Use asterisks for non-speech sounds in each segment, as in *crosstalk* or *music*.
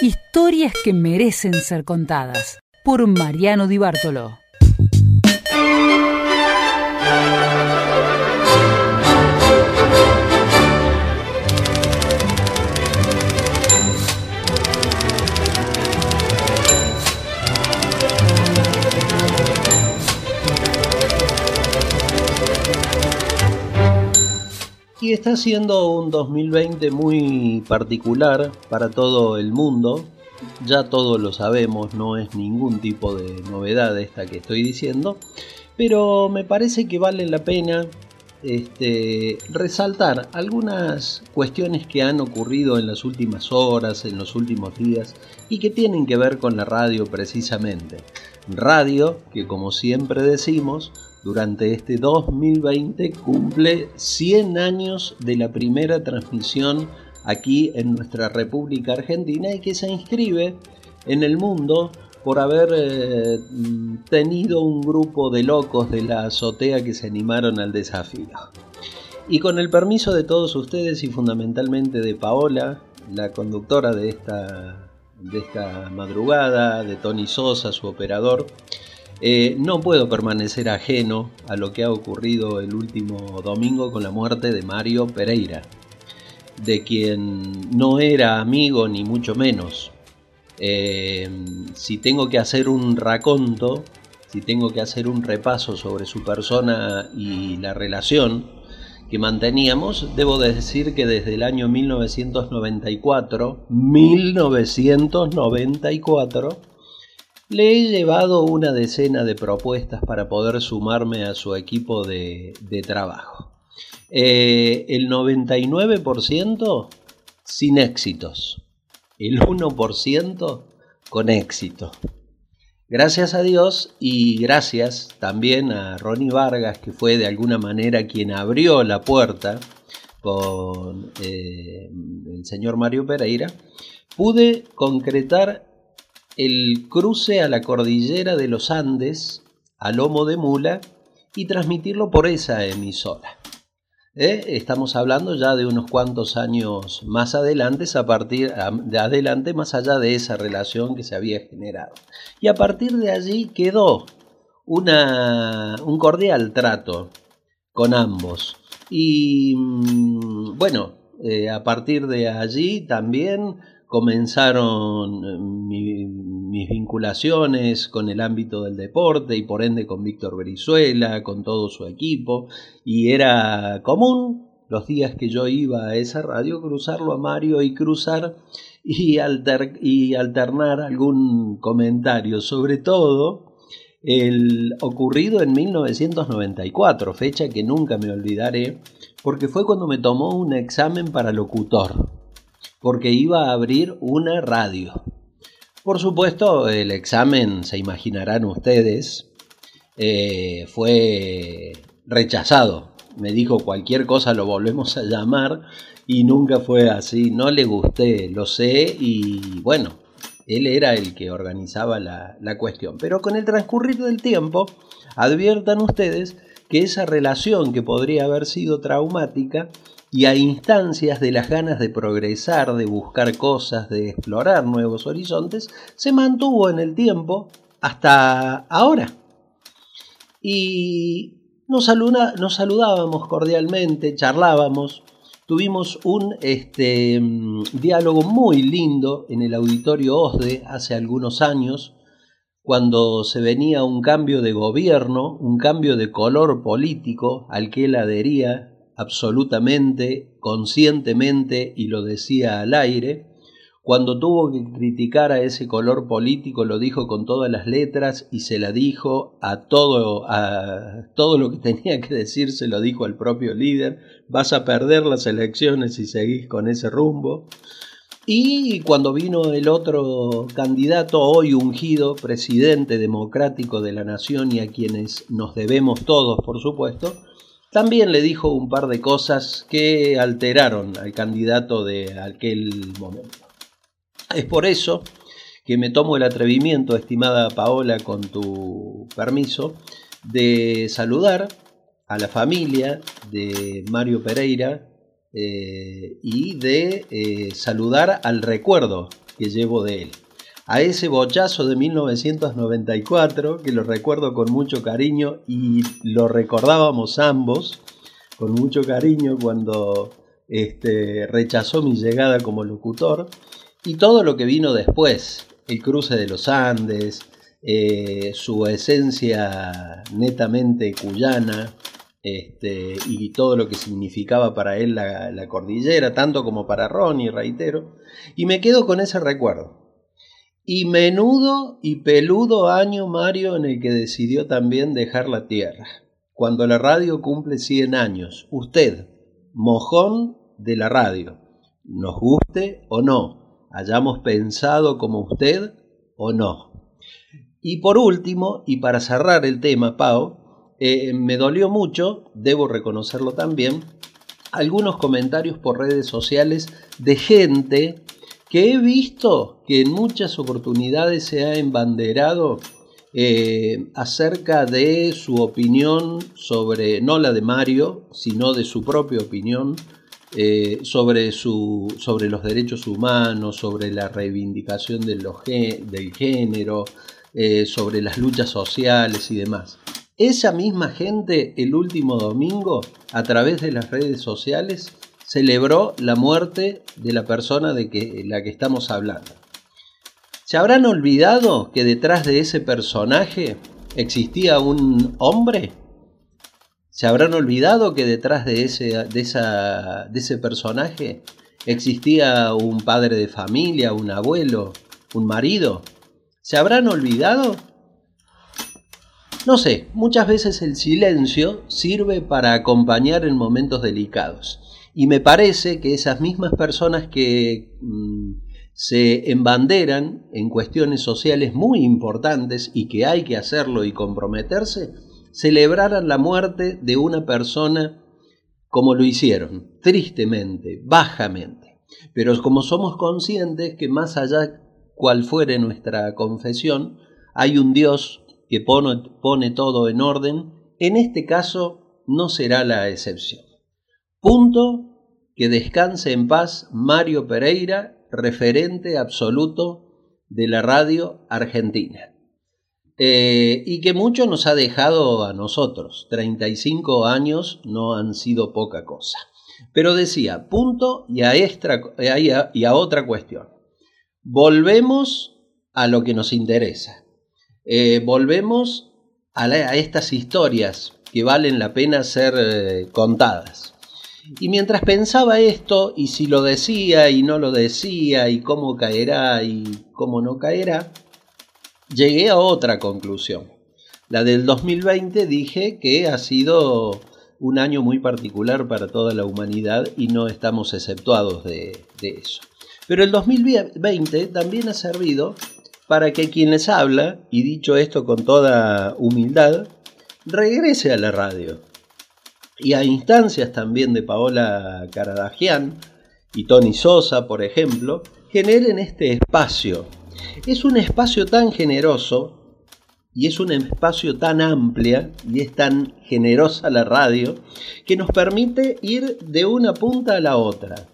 Historias que merecen ser contadas por Mariano Di Bartolo. Y está siendo un 2020 muy particular para todo el mundo. Ya todos lo sabemos, no es ningún tipo de novedad esta que estoy diciendo. Pero me parece que vale la pena este, resaltar algunas cuestiones que han ocurrido en las últimas horas, en los últimos días y que tienen que ver con la radio precisamente. Radio que como siempre decimos durante este 2020 cumple 100 años de la primera transmisión aquí en nuestra República Argentina y que se inscribe en el mundo por haber eh, tenido un grupo de locos de la azotea que se animaron al desafío. Y con el permiso de todos ustedes y fundamentalmente de Paola, la conductora de esta, de esta madrugada, de Tony Sosa, su operador, eh, no puedo permanecer ajeno a lo que ha ocurrido el último domingo con la muerte de Mario Pereira, de quien no era amigo ni mucho menos. Eh, si tengo que hacer un raconto, si tengo que hacer un repaso sobre su persona y la relación que manteníamos, debo decir que desde el año 1994, 1994, le he llevado una decena de propuestas para poder sumarme a su equipo de, trabajo. Eh, el 99% sin éxitos. El 1% con éxito. Gracias a Dios y gracias también a Ronnie Vargas, que fue de alguna manera quien abrió la puerta con eh, el señor Mario Pereira, pude concretar el cruce a la cordillera de los Andes a lomo de mula y transmitirlo por esa emisora. ¿Eh? Estamos hablando ya de unos cuantos años más adelante, a partir de adelante, más allá de esa relación que se había generado. Y a partir de allí quedó una, un cordial trato con ambos. Y mm, bueno, eh, a partir de allí también comenzaron eh, mis vinculaciones con el ámbito del deporte y por ende con Víctor Brizuela, con todo su equipo, y era común los días que yo iba a esa radio cruzarlo a Mario y cruzar y, y alternar algún comentario, sobre todo el ocurrido en 1994, fecha que nunca me olvidaré, porque fue cuando me tomó un examen para locutor porque iba a abrir una radio. Por supuesto, el examen, se imaginarán ustedes, eh, fue rechazado. Me dijo cualquier cosa lo volvemos a llamar y nunca fue así. No le gusté, lo sé y bueno, él era el que organizaba la, la cuestión. Pero con el transcurrir del tiempo, adviertan ustedes que esa relación que podría haber sido traumática y a instancias de las ganas de progresar, de buscar cosas, de explorar nuevos horizontes, se mantuvo en el tiempo hasta ahora. Y nos, nos saludábamos cordialmente, charlábamos, tuvimos un este, diálogo muy lindo en el auditorio OSDE hace algunos años, cuando se venía un cambio de gobierno, un cambio de color político al que él adhería absolutamente, conscientemente, y lo decía al aire, cuando tuvo que criticar a ese color político lo dijo con todas las letras y se la dijo a todo, a todo lo que tenía que decir, se lo dijo al propio líder, vas a perder las elecciones si seguís con ese rumbo. Y cuando vino el otro candidato, hoy ungido, presidente democrático de la nación y a quienes nos debemos todos, por supuesto, también le dijo un par de cosas que alteraron al candidato de aquel momento. Es por eso que me tomo el atrevimiento, estimada Paola, con tu permiso, de saludar a la familia de Mario Pereira eh, y de eh, saludar al recuerdo que llevo de él. A ese bochazo de 1994, que lo recuerdo con mucho cariño y lo recordábamos ambos con mucho cariño cuando este, rechazó mi llegada como locutor, y todo lo que vino después, el cruce de los Andes, eh, su esencia netamente cuyana, este, y todo lo que significaba para él la, cordillera, tanto como para Ronnie, reitero, y me quedo con ese recuerdo. Y menudo y peludo año Mario en el que decidió también dejar la tierra. Cuando la radio cumple 100 años, usted, mojón de la radio, nos guste o no, hayamos pensado como usted o no. Y por último, y para cerrar el tema, Pau, eh, me dolió mucho, debo reconocerlo también, algunos comentarios por redes sociales de gente que he visto que en muchas oportunidades se ha embanderado eh, acerca de su opinión sobre, no la de Mario, sino de su propia opinión eh, sobre, su, sobre los derechos humanos, sobre la reivindicación de los, del género, sobre las luchas sociales y demás. Esa misma gente el último domingo, a través de las redes sociales, celebró la muerte de la persona de que, la que estamos hablando. ¿Se habrán olvidado que detrás de ese personaje existía un hombre? ¿Se habrán olvidado que detrás de ese, de esa, de ese personaje existía un padre de familia, un abuelo, un marido? ¿Se habrán olvidado? No sé, muchas veces el silencio sirve para acompañar en momentos delicados. Y me parece que esas mismas personas que mm, se embanderan en cuestiones sociales muy importantes y que hay que hacerlo y comprometerse, celebraran la muerte de una persona como lo hicieron, tristemente, bajamente. Pero como somos conscientes que más allá cual fuere nuestra confesión, hay un Dios que pone, todo en orden, en este caso no será la excepción. Punto que descanse en paz Mario Pereira, referente absoluto de la radio argentina. Eh, y que mucho nos ha dejado a nosotros. 35 años no han sido poca cosa. Pero decía, punto y a, a otra cuestión. Volvemos a lo que nos interesa. Eh, volvemos a, estas historias que valen la pena ser eh, contadas. Y mientras pensaba esto, y si lo decía y no lo decía, y cómo caerá y cómo no caerá, llegué a otra conclusión. La del 2020 dije que ha sido un año muy particular para toda la humanidad y no estamos exceptuados de, de eso. Pero el 2020 también ha servido para que quien les habla, y dicho esto con toda humildad, regrese a la radio. Y a instancias también de Paola Caradagian y Tony Sosa, por ejemplo, generen este espacio. Es un espacio tan generoso y es un espacio tan amplia y es tan generosa la radio que nos permite ir de una punta a la otra,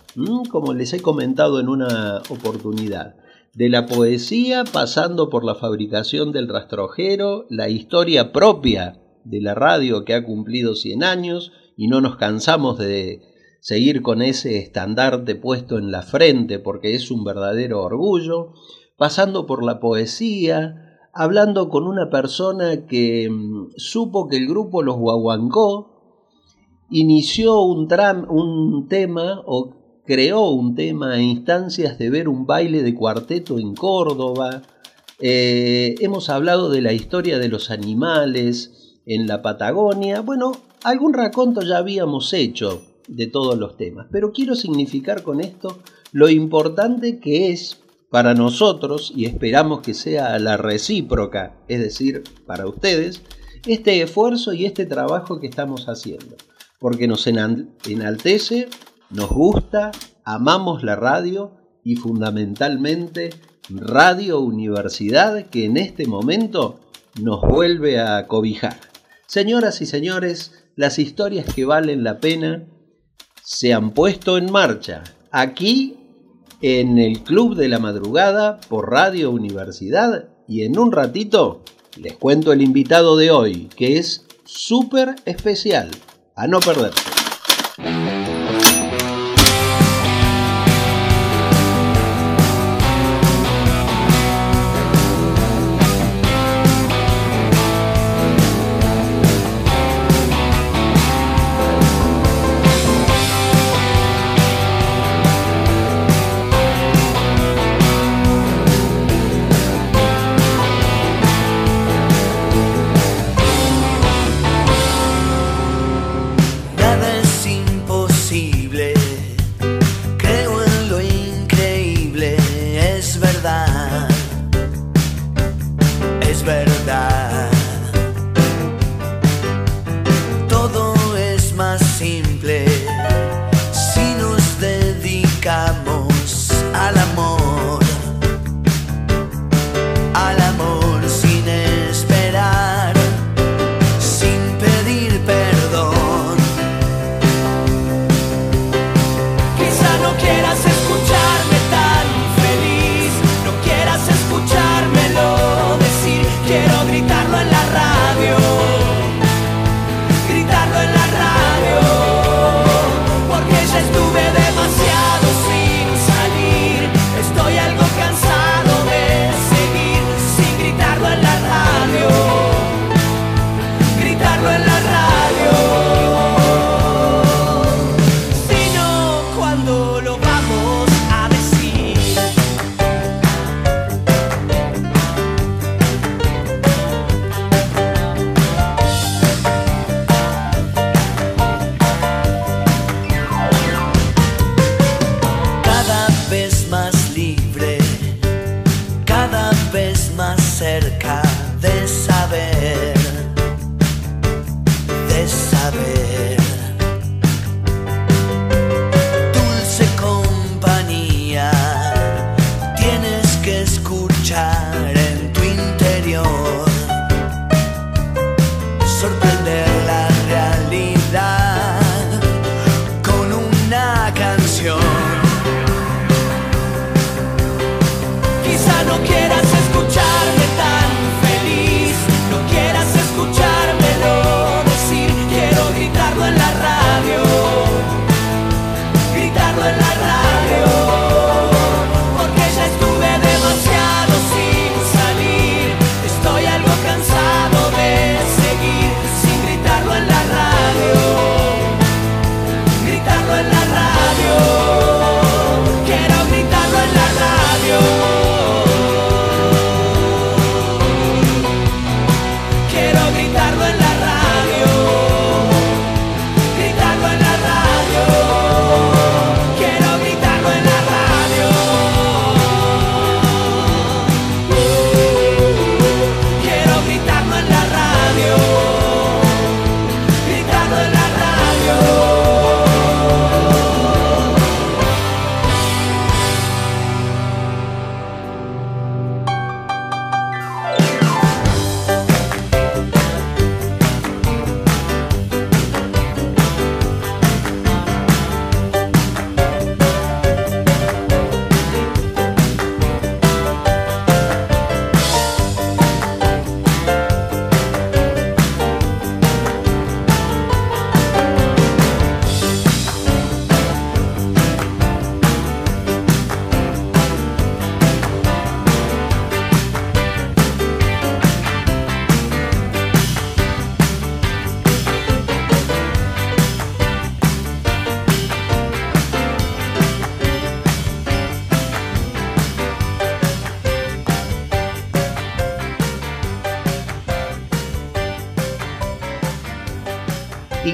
como les he comentado en una oportunidad de la poesía pasando por la fabricación del rastrojero, la historia propia de la radio que ha cumplido 100 años y no nos cansamos de seguir con ese estandarte puesto en la frente porque es un verdadero orgullo, pasando por la poesía, hablando con una persona que mm, supo que el grupo Los Guaguancó inició un, un tema o creó un tema a instancias de ver un baile de cuarteto en Córdoba. Eh, hemos hablado de la historia de los animales en la Patagonia. Bueno, algún raconto ya habíamos hecho de todos los temas, pero quiero significar con esto lo importante que es para nosotros, y esperamos que sea la recíproca, es decir, para ustedes, este esfuerzo y este trabajo que estamos haciendo, porque nos enaltece nos gusta, amamos la radio y fundamentalmente Radio Universidad que en este momento nos vuelve a cobijar. Señoras y señores, las historias que valen la pena se han puesto en marcha aquí en el Club de la Madrugada por Radio Universidad y en un ratito les cuento el invitado de hoy, que es súper especial. A no perderse.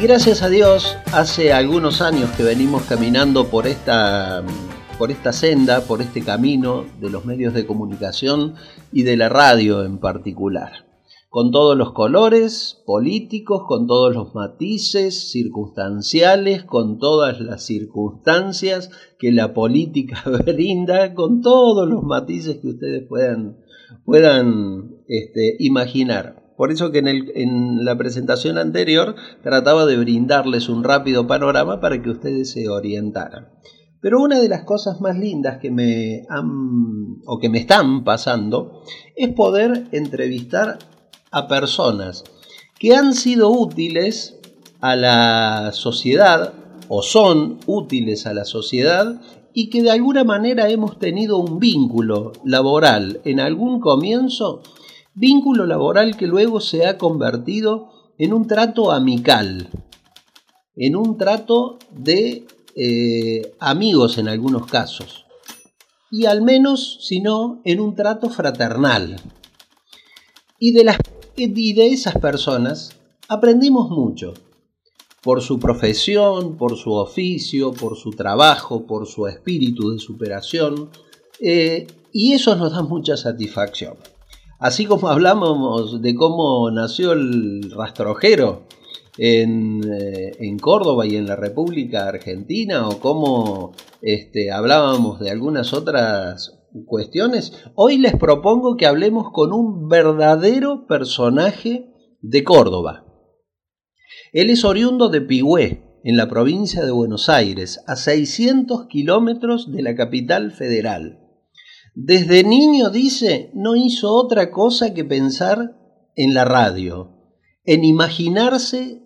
Gracias a Dios, hace algunos años que venimos caminando por esta, por esta senda, por este camino de los medios de comunicación y de la radio en particular. Con todos los colores políticos, con todos los matices circunstanciales, con todas las circunstancias que la política *laughs* brinda, con todos los matices que ustedes puedan, puedan este, imaginar. Por eso que en, la presentación anterior trataba de brindarles un rápido panorama para que ustedes se orientaran. Pero una de las cosas más lindas que me han o que me están pasando es poder entrevistar a personas que han sido útiles a la sociedad o son útiles a la sociedad y que de alguna manera hemos tenido un vínculo laboral en algún comienzo, vínculo laboral que luego se ha convertido en un trato amical, en un trato de eh, amigos en algunos casos, y al menos, si no, en un trato fraternal. Y de, las, de esas personas aprendimos mucho, por su profesión, por su oficio, por su trabajo, por su espíritu de superación, eh, y eso nos da mucha satisfacción. Así como *laughs* hablamos de cómo nació el rastrojero en, eh, en Córdoba y en la República Argentina, o cómo este, hablábamos de algunas otras cuestiones, hoy les propongo que hablemos con un verdadero personaje de Córdoba. Él es oriundo de Pigüé, en la provincia de Buenos Aires, a 600 kilómetros de la capital federal. Desde niño, dice, no hizo otra cosa que pensar en la radio, en imaginarse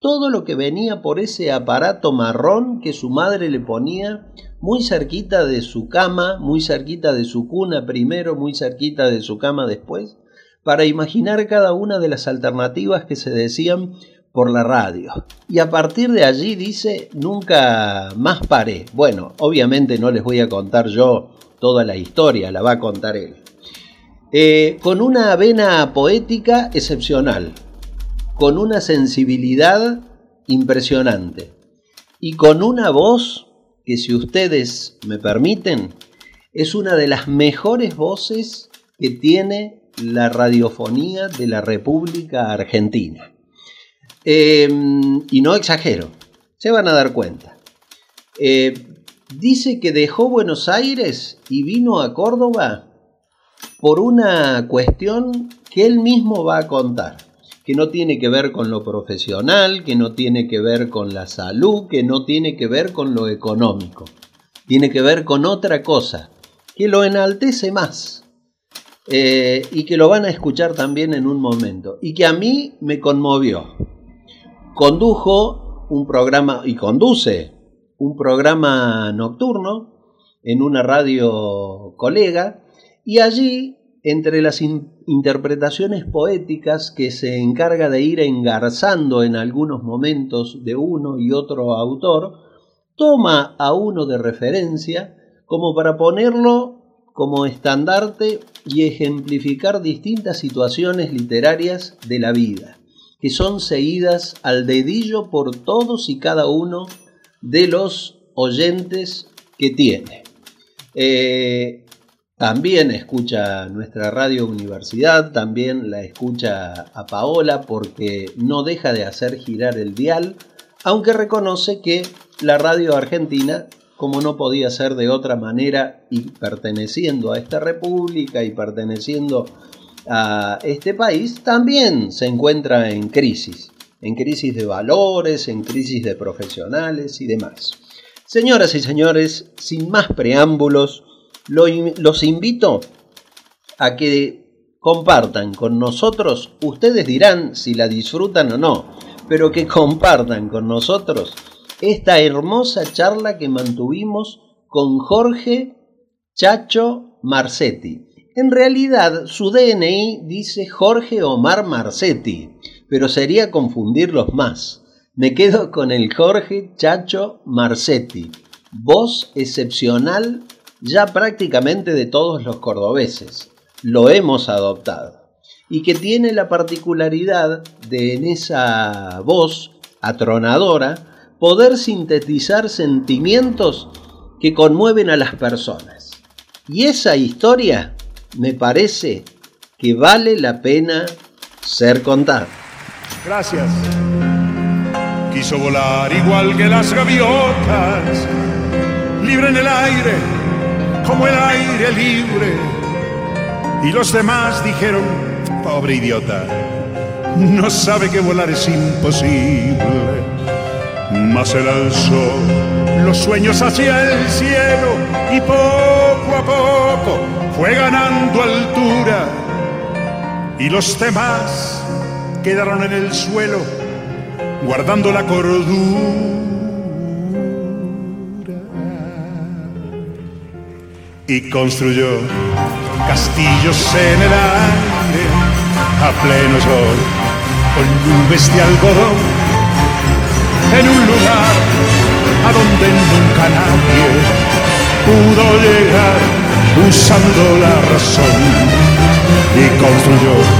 todo lo que venía por ese aparato marrón que su madre le ponía muy cerquita de su cama, muy cerquita de su cuna primero, muy cerquita de su cama después, para imaginar cada una de las alternativas que se decían por la radio. Y a partir de allí dice, nunca más paré. Bueno, obviamente no les voy a contar yo toda la historia, la va a contar él. Eh, con una vena poética excepcional, con una sensibilidad impresionante y con una voz que si ustedes me permiten, es una de las mejores voces que tiene la radiofonía de la República Argentina. Em, y no exagero, se van a dar cuenta. Eh, dice que dejó Buenos Aires y vino a Córdoba por una cuestión que él mismo va a contar, que no tiene que ver con lo profesional, que no tiene que ver con la salud, que no tiene que ver con lo económico, tiene que ver con otra cosa, que lo enaltece más eh, y que lo van a escuchar también en un momento, y que a mí me conmovió. Condujo un programa y conduce un programa nocturno en una radio colega y allí, entre las interpretaciones poéticas que se encarga de ir engarzando en algunos momentos de uno y otro autor, toma a uno de referencia como para ponerlo como estandarte y ejemplificar distintas situaciones literarias de la vida, que son seguidas al dedillo por todos y cada uno de los oyentes que tiene. Eh, también escucha nuestra radio universidad, también la escucha a Paola porque no deja de hacer girar el dial, aunque reconoce que la radio argentina, como no podía ser de otra manera y perteneciendo a esta república y perteneciendo a este país, también se encuentra en crisis en crisis de valores, en crisis de profesionales y demás. Señoras y señores, sin más preámbulos, los invito a que compartan con nosotros, ustedes dirán si la disfrutan o no, pero que compartan con nosotros esta hermosa charla que mantuvimos con Jorge Chacho Marcetti. En realidad, su DNI dice Jorge Omar Marcetti, pero sería confundirlos más. Me quedo con el Jorge Chacho Marcetti, voz excepcional ya prácticamente de todos los cordobeses. Lo hemos adoptado. Y que tiene la particularidad de en esa voz atronadora poder sintetizar sentimientos que conmueven a las personas. Y esa historia me parece que vale la pena ser contada. Gracias. Quiso volar igual que las gaviotas, libre en el aire, como el aire libre. Y los demás dijeron, pobre idiota, no sabe que volar es imposible. Mas él alzó los sueños hacia el cielo y poco a poco fue ganando altura y los demás quedaron en el suelo guardando la cordura. Y construyó castillos en el aire a pleno sol con nubes de algodón en un lugar a donde nunca nadie pudo llegar usando la razón y construyó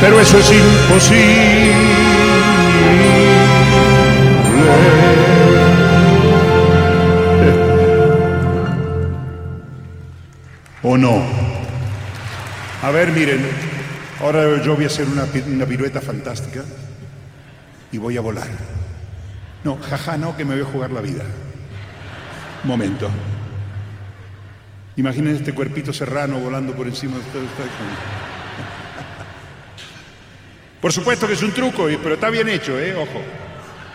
pero eso es imposible. ¿O no? A ver, miren, ahora yo voy a hacer una, una pirueta fantástica y voy a volar. No, jaja, no, que me voy a jugar la vida. Momento. Imaginen este cuerpito serrano volando por encima de ustedes. Por supuesto que es un truco, pero está bien hecho, ¿eh? Ojo.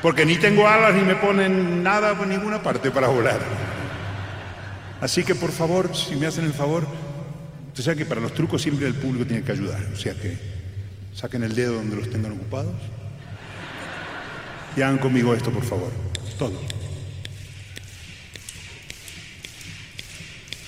Porque ni tengo alas ni me ponen nada por ninguna parte para volar. Así que por favor, si me hacen el favor, usted sabe que para los trucos siempre el público tiene que ayudar. O sea que saquen el dedo donde los tengan ocupados. Y hagan conmigo esto, por favor. Todo.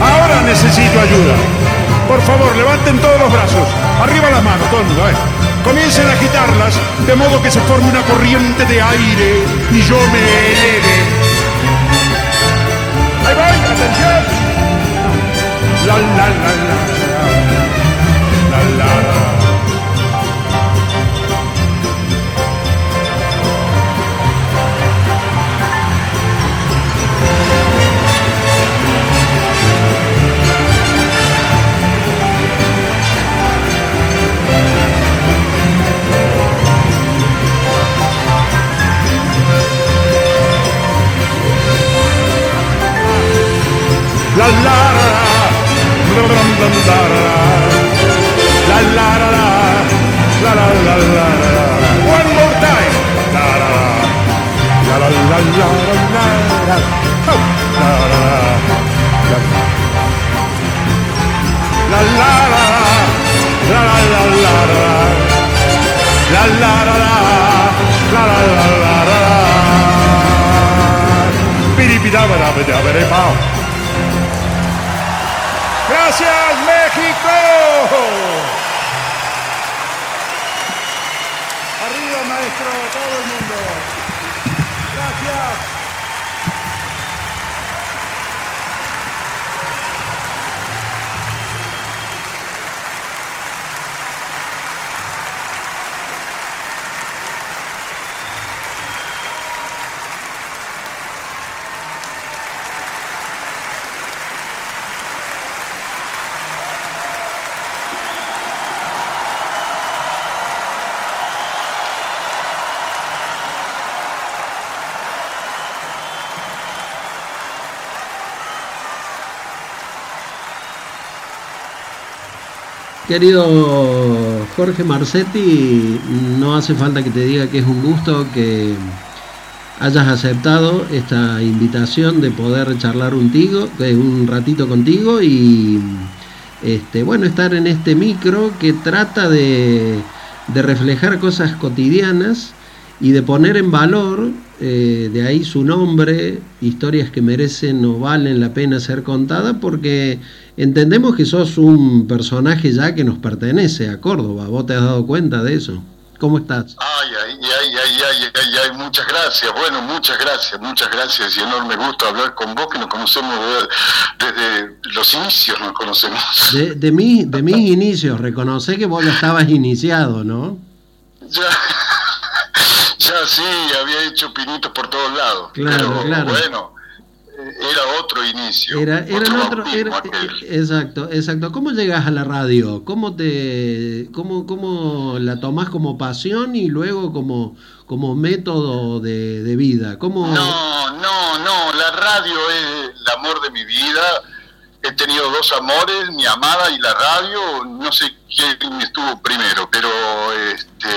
Ahora necesito ayuda. Por favor, levanten todos los brazos. Arriba las manos, todo mundo. ¿eh? Comiencen a agitarlas de modo que se forme una corriente de aire y yo me eleve. Ahí voy, atención. La la la. La La la la la la la la la la la la la la One more time. La la la la la la la la. Oh, la la la la la la la la la la la la la la la la la la la. Bidi bidi bidi bidi bidi bidi. Querido Jorge Marcetti, no hace falta que te diga que es un gusto que hayas aceptado esta invitación de poder charlar un, un ratito contigo y este, bueno, estar en este micro que trata de, de reflejar cosas cotidianas y de poner en valor, eh, de ahí su nombre, historias que merecen o valen la pena ser contadas, porque entendemos que sos un personaje ya que nos pertenece a Córdoba. ¿Vos te has dado cuenta de eso? ¿Cómo estás? Ay, ay, ay, ay, ay, ay, muchas gracias. Bueno, muchas gracias, muchas gracias y enorme gusto hablar con vos que nos conocemos desde los inicios, nos conocemos. De, de, mi, de mis *laughs* inicios, reconoce que vos ya estabas iniciado, ¿no? Ya. Sí, había hecho pinitos por todos lados. Claro, pero, claro. Bueno, eh, era otro inicio. Era, era otro, otro era, exacto, exacto. ¿Cómo llegas a la radio? ¿Cómo te, cómo, cómo la tomás como pasión y luego como, como método de, de vida? ¿Cómo... No, no, no. La radio es el amor de mi vida. He tenido dos amores, mi amada y la radio. No sé quién estuvo primero, pero este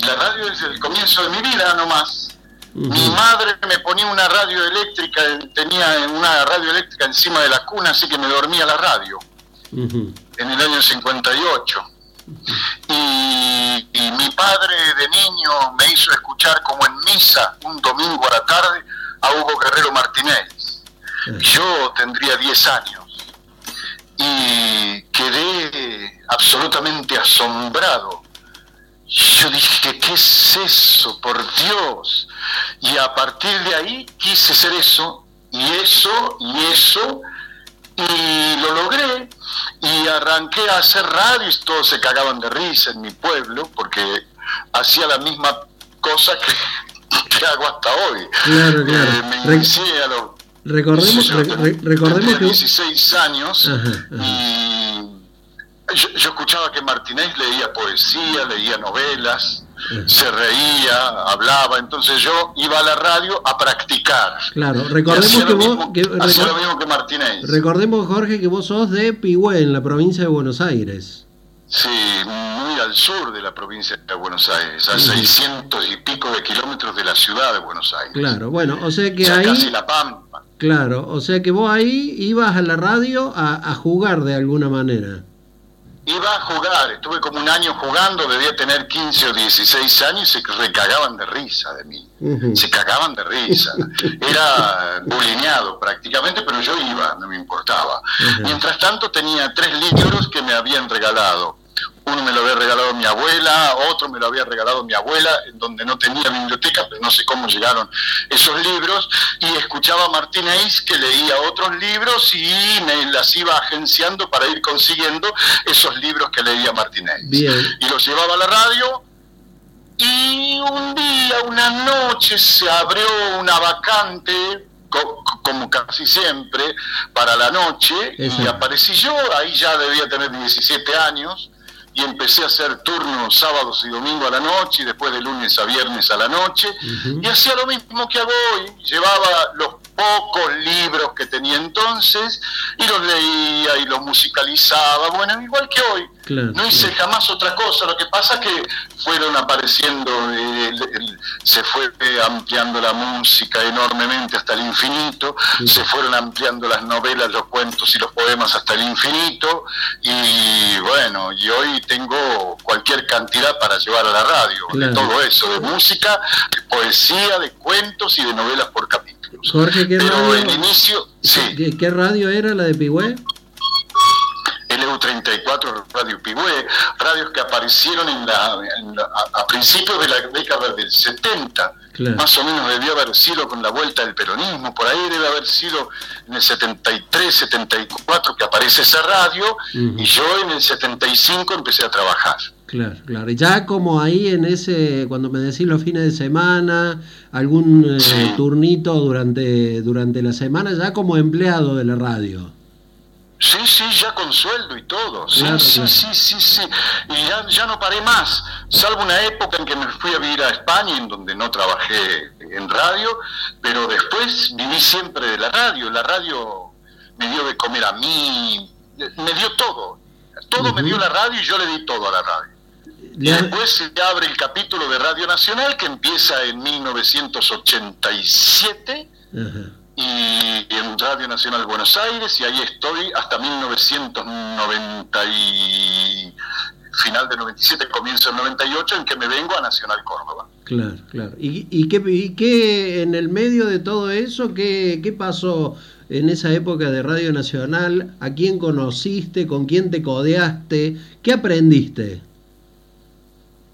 la radio es el comienzo de mi vida nomás. Mi madre me ponía una radio eléctrica, tenía una radio eléctrica encima de la cuna, así que me dormía la radio, en el año 58. Y, y, mi padre de niño me hizo escuchar como en misa, un domingo a la tarde, a Hugo Guerrero Martínez. Yo tendría 10 años y quedé absolutamente asombrado yo dije, ¿qué es eso? Por Dios. Y a partir de ahí quise ser eso, y eso, y eso, y lo logré. Y arranqué a hacer radio y todos se cagaban de risa en mi pueblo, porque hacía la misma cosa que, *laughs* hago hasta hoy. Claro, claro. Eh, me inicié a los recordemos, recordemos que... 16 años y yo, yo, escuchaba que Martínez leía poesía, leía novelas, se reía, hablaba, entonces yo iba a la radio a practicar. Claro, recordemos que vos... que, hacía lo mismo que Martínez. Recordemos, Jorge, que vos sos de Pigüé, en la provincia de Buenos Aires. Sí, muy al sur de la provincia de Buenos Aires, a 600 y pico de kilómetros de la ciudad de Buenos Aires. Claro, bueno, o sea que o sea, ahí... Casi la Pampa. Claro, o sea que vos ahí ibas a la radio a, a jugar de alguna manera. Iba a jugar, estuve como un año jugando, debía tener 15 o 16 años y se recagaban de risa de mí. Uh -huh. Se cagaban de risa. Era bulineado prácticamente, pero yo iba, no me importaba. Uh -huh. Mientras tanto tenía tres libros que me habían regalado. Uno me lo había regalado mi abuela, otro me lo había regalado mi abuela, en donde no tenía biblioteca, pero no sé cómo llegaron esos libros, y escuchaba a Martínez que leía otros libros y me las iba agenciando para ir consiguiendo esos libros que leía Martínez. Bien. Y los llevaba a la radio, y un día, una noche, se abrió una vacante como casi siempre, para la noche, Eso. y aparecí yo, ahí ya debía tener 17 años, y empecé a hacer turnos sábados y domingos a la noche y después de lunes a viernes a la noche uh -huh. y hacía lo mismo que hago hoy, llevaba los pocos libros que tenía entonces y los leía y los musicalizaba, bueno, igual que hoy. Claro, no hice claro. jamás otra cosa, lo que pasa es que fueron apareciendo, eh, el, el, se fue ampliando la música enormemente hasta el infinito, sí. se fueron ampliando las novelas, los cuentos y los poemas hasta el infinito y bueno, y hoy tengo cualquier cantidad para llevar a la radio, claro. de todo eso, de música, de poesía, de cuentos y de novelas por capítulos. Jorge, ¿qué Pero radio? el inicio, sí. ¿Qué, ¿Qué, radio era la de Pigüé? El EU34, Radio Pigüé, radios que aparecieron en la, a, principios de la década del 70. Más o menos debió haber sido con la vuelta del peronismo, por ahí debe haber sido en el 73, 74 que aparece esa radio y yo en el 75 empecé a trabajar. Claro, claro. Ya como ahí en ese, cuando me decís los fines de semana, algún eh, turnito durante, durante la semana, ya como empleado de la radio. Sí, sí, ya con sueldo y todo. Sí, sí, sí, sí, sí. Y ya, ya no paré más, salvo una época en que me fui a vivir a España, en donde no trabajé en radio, pero después viví siempre de la radio. La radio me dio de comer a mí, me dio todo. Todo me dio la radio y yo le di todo a la radio. Y después se abre el capítulo de Radio Nacional que empieza en 1987 y en Radio Nacional Buenos Aires y ahí estoy hasta 1990 y final de 97, comienzo del 98 en que me vengo a Nacional Córdoba. Claro, claro. ¿Y, y, qué, y qué en el medio de todo eso, qué, qué pasó en esa época de Radio Nacional? ¿A quién conociste? ¿Con quién te codeaste? ¿Qué aprendiste?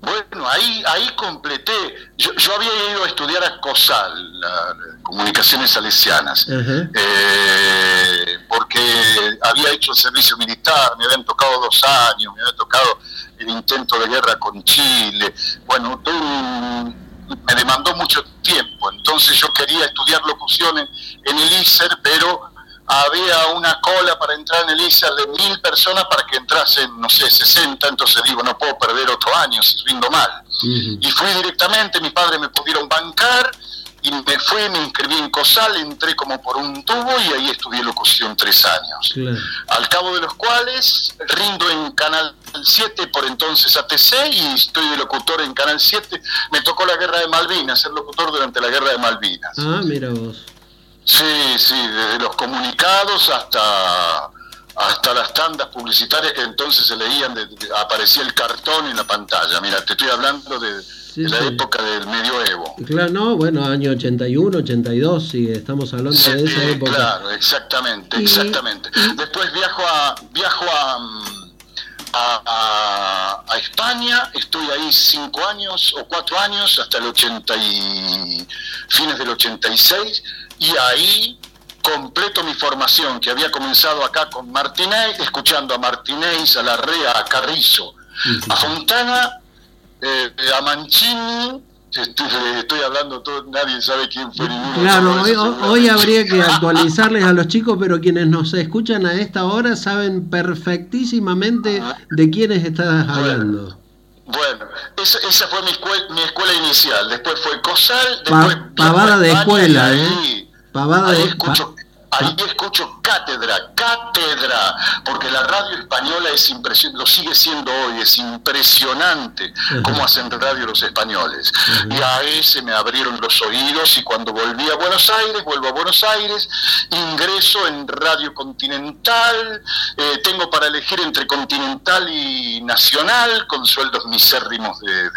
Bueno, ahí, ahí completé. Yo, había ido a estudiar a COSAL, la, Comunicaciones Salesianas, eh, porque había hecho el servicio militar, me habían tocado dos años, me había tocado el intento de guerra con Chile. Bueno, me demandó mucho tiempo, entonces yo quería estudiar locuciones en el ISER, pero había una cola para entrar en el ISER de mil personas para que entrasen, no sé, 60, entonces digo, no puedo perder otro año, rindo mal. Y fui directamente, mis padres me pudieron bancar, y me fui, me inscribí en COSAL, entré como por un tubo y ahí estudié locución tres años. Al cabo de los cuales rindo en Canal 7, por entonces ATC, y estoy de locutor en Canal 7. Me tocó la guerra de Malvinas, ser locutor durante la guerra de Malvinas. Ah, mira vos. Sí, sí, desde los comunicados hasta hasta las tandas publicitarias que entonces se leían, aparecía el cartón en la pantalla. Mira, te estoy hablando de, la época del medioevo. Claro, no, bueno, año 81, 82, sí, estamos hablando de esa época. Claro, exactamente, exactamente. Después viajo a viajo a, a, España, estoy ahí cinco años o cuatro años, hasta el 80 y fines del 86, y ahí completo mi formación, que había comenzado acá con Martínez, escuchando a Martínez, a Larrea, a Carrizo, a Fontana, eh, a Mancini, *laughs* estoy, hablando todo, nadie sabe quién fue ninguno. Claro, hoy, habría que actualizarles a los chicos, pero quienes nos escuchan a esta hora saben perfectísimamente de quiénes estás hablando. Bueno, esa, fue mi escuela, mi escuela inicial, después fue COSAL, después... pavada de escuela, ¿eh? Pavada de... Escucho, Ahí escucho cátedra, cátedra, porque la radio española es impresionante, lo sigue siendo hoy, es impresionante cómo hacen radio los españoles. Y a ese me abrieron los oídos y cuando volví a Buenos Aires, vuelvo a Buenos Aires, ingreso en Radio Continental, eh, tengo para elegir entre Continental y Nacional, con sueldos misérrimos de,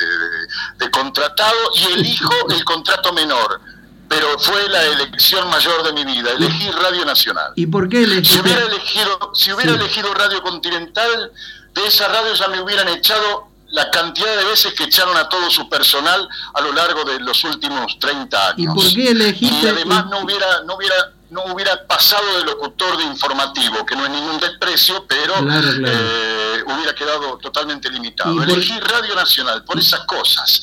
de contratado, y elijo el contrato menor pero fue la elección mayor de mi vida. Elegí Radio Nacional. ¿Y por qué elegí? Si hubiera elegido, si hubiera elegido Radio Continental, de esa radio ya me hubieran echado la cantidad de veces que echaron a todo su personal a lo largo de los últimos 30 años. ¿Y por qué elegiste? Y además no hubiera, no hubiera no hubiera pasado de locutor de informativo, que no es ningún desprecio, pero eh, hubiera quedado totalmente limitado. Elegí Radio Nacional por esas cosas.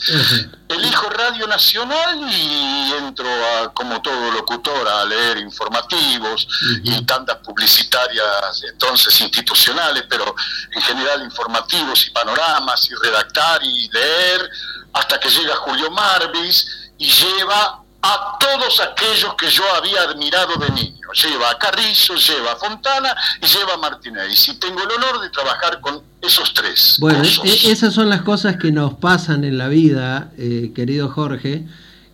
Elijo Radio Nacional y entro como todo locutor a leer informativos y tantas publicitarias, entonces institucionales, pero en general informativos y panoramas y redactar y leer, hasta que llega Julio Marvis y lleva a todos aquellos que yo había admirado de niño. Lleva a Carrizo, lleva a Fontana y lleva a Martínez. Y tengo el honor de trabajar con esos tres. Bueno, e-, esas son las cosas que nos pasan en la vida, eh, querido Jorge,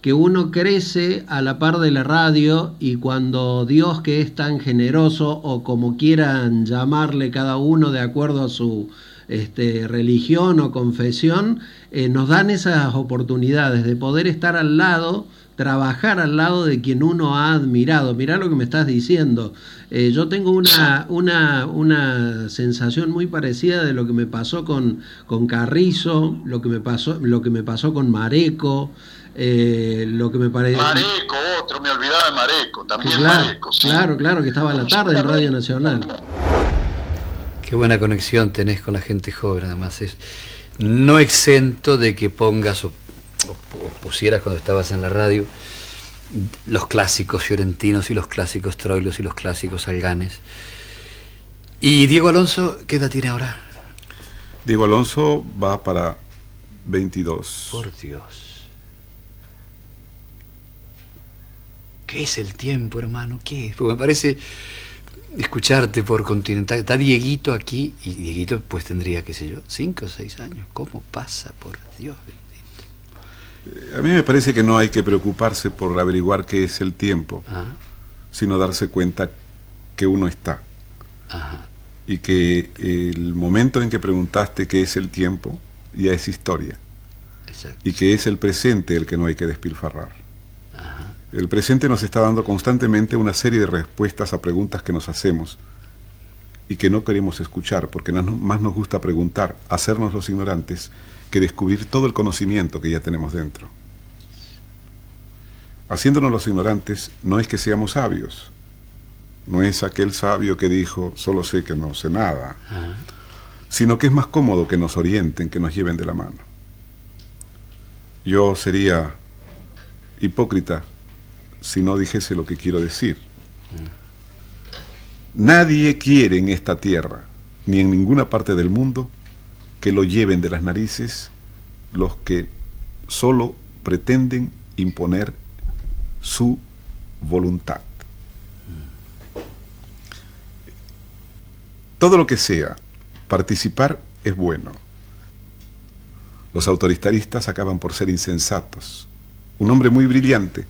que uno crece a la par de la radio y cuando Dios que es tan generoso o como quieran llamarle cada uno de acuerdo a su este, religión o confesión, eh, nos dan esas oportunidades de poder estar al lado, trabajar al lado de quien uno ha admirado. Mirá lo que me estás diciendo. Eh, yo tengo una, una, una, sensación muy parecida de lo que me pasó con, con Carrizo, lo que me pasó, lo que me pasó con Mareco. Eh, lo que me parece. Mareco, otro, me olvidaba de Mareco, también claro, Mareco. Claro, claro, que estaba a la tarde en Radio Nacional. Qué buena conexión tenés con la gente joven, además. Es no exento de que pongas o, o, pusieras cuando estabas en la radio los clásicos fiorentinos y los clásicos troilos y los clásicos alganes. ¿Y Diego Alonso qué edad tiene ahora? Diego Alonso va para 22. Por Dios. ¿Qué es el tiempo, hermano? ¿Qué es? Porque me parece escucharte por continental. Está Dieguito aquí y Dieguito pues tendría, qué sé yo, cinco o seis años. ¿Cómo pasa, por Dios a mí me parece que no hay que preocuparse por averiguar qué es el tiempo, Ajá. sino darse cuenta que uno está. Ajá. Y que el momento en que preguntaste qué es el tiempo ya es historia. Exacto. Y que es el presente el que no hay que despilfarrar. Ajá. El presente nos está dando constantemente una serie de respuestas a preguntas que nos hacemos y que no queremos escuchar porque más nos gusta preguntar, hacernos los ignorantes, que descubrir todo el conocimiento que ya tenemos dentro. Haciéndonos los ignorantes no es que seamos sabios, no es aquel sabio que dijo, solo sé que no sé nada, Ajá. sino que es más cómodo que nos orienten, que nos lleven de la mano. Yo sería hipócrita si no dijese lo que quiero decir. Nadie quiere en esta tierra, ni en ninguna parte del mundo, que lo lleven de las narices los que solo pretenden imponer su voluntad. Todo lo que sea participar es bueno. Los autoritaristas acaban por ser insensatos. Un hombre muy brillante,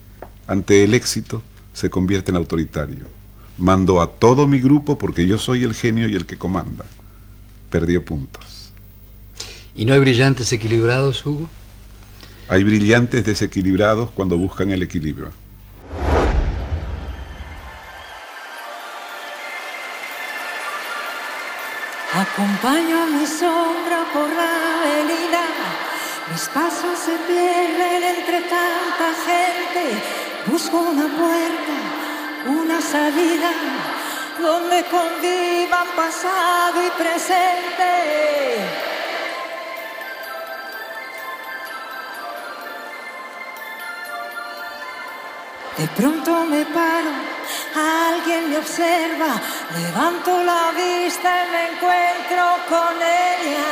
ante el éxito, se convierte en autoritario. Mando a todo mi grupo porque yo soy el genio y el que comanda. Perdió puntos. ¿Y no hay brillantes equilibrados, Hugo? Hay brillantes desequilibrados cuando buscan el equilibrio. Acompaño mi sombra por la avenida, mis pasos se pierden entre tanta gente. Busco una puerta, una salida, donde convivan pasado y presente. De pronto me paro, alguien me observa, levanto la vista y me encuentro con ella.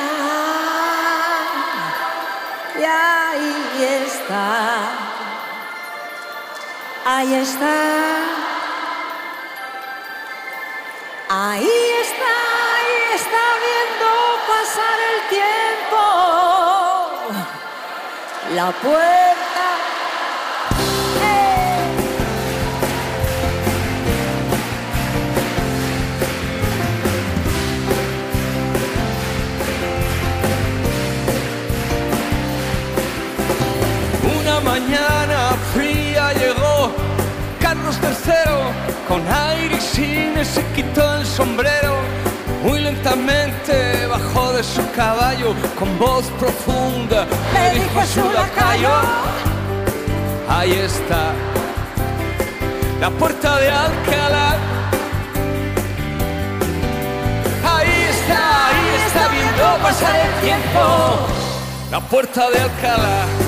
Y ahí está, ahí está, ahí está, ahí está viendo pasar el tiempo. La puerta. Con aire y cine se quitó el sombrero. Muy lentamente bajó de su caballo con voz profunda. Le dijo a su lacayo. Ahí está la puerta de Alcalá. Ahí está, ahí está viendo pasar el tiempo. La puerta de Alcalá.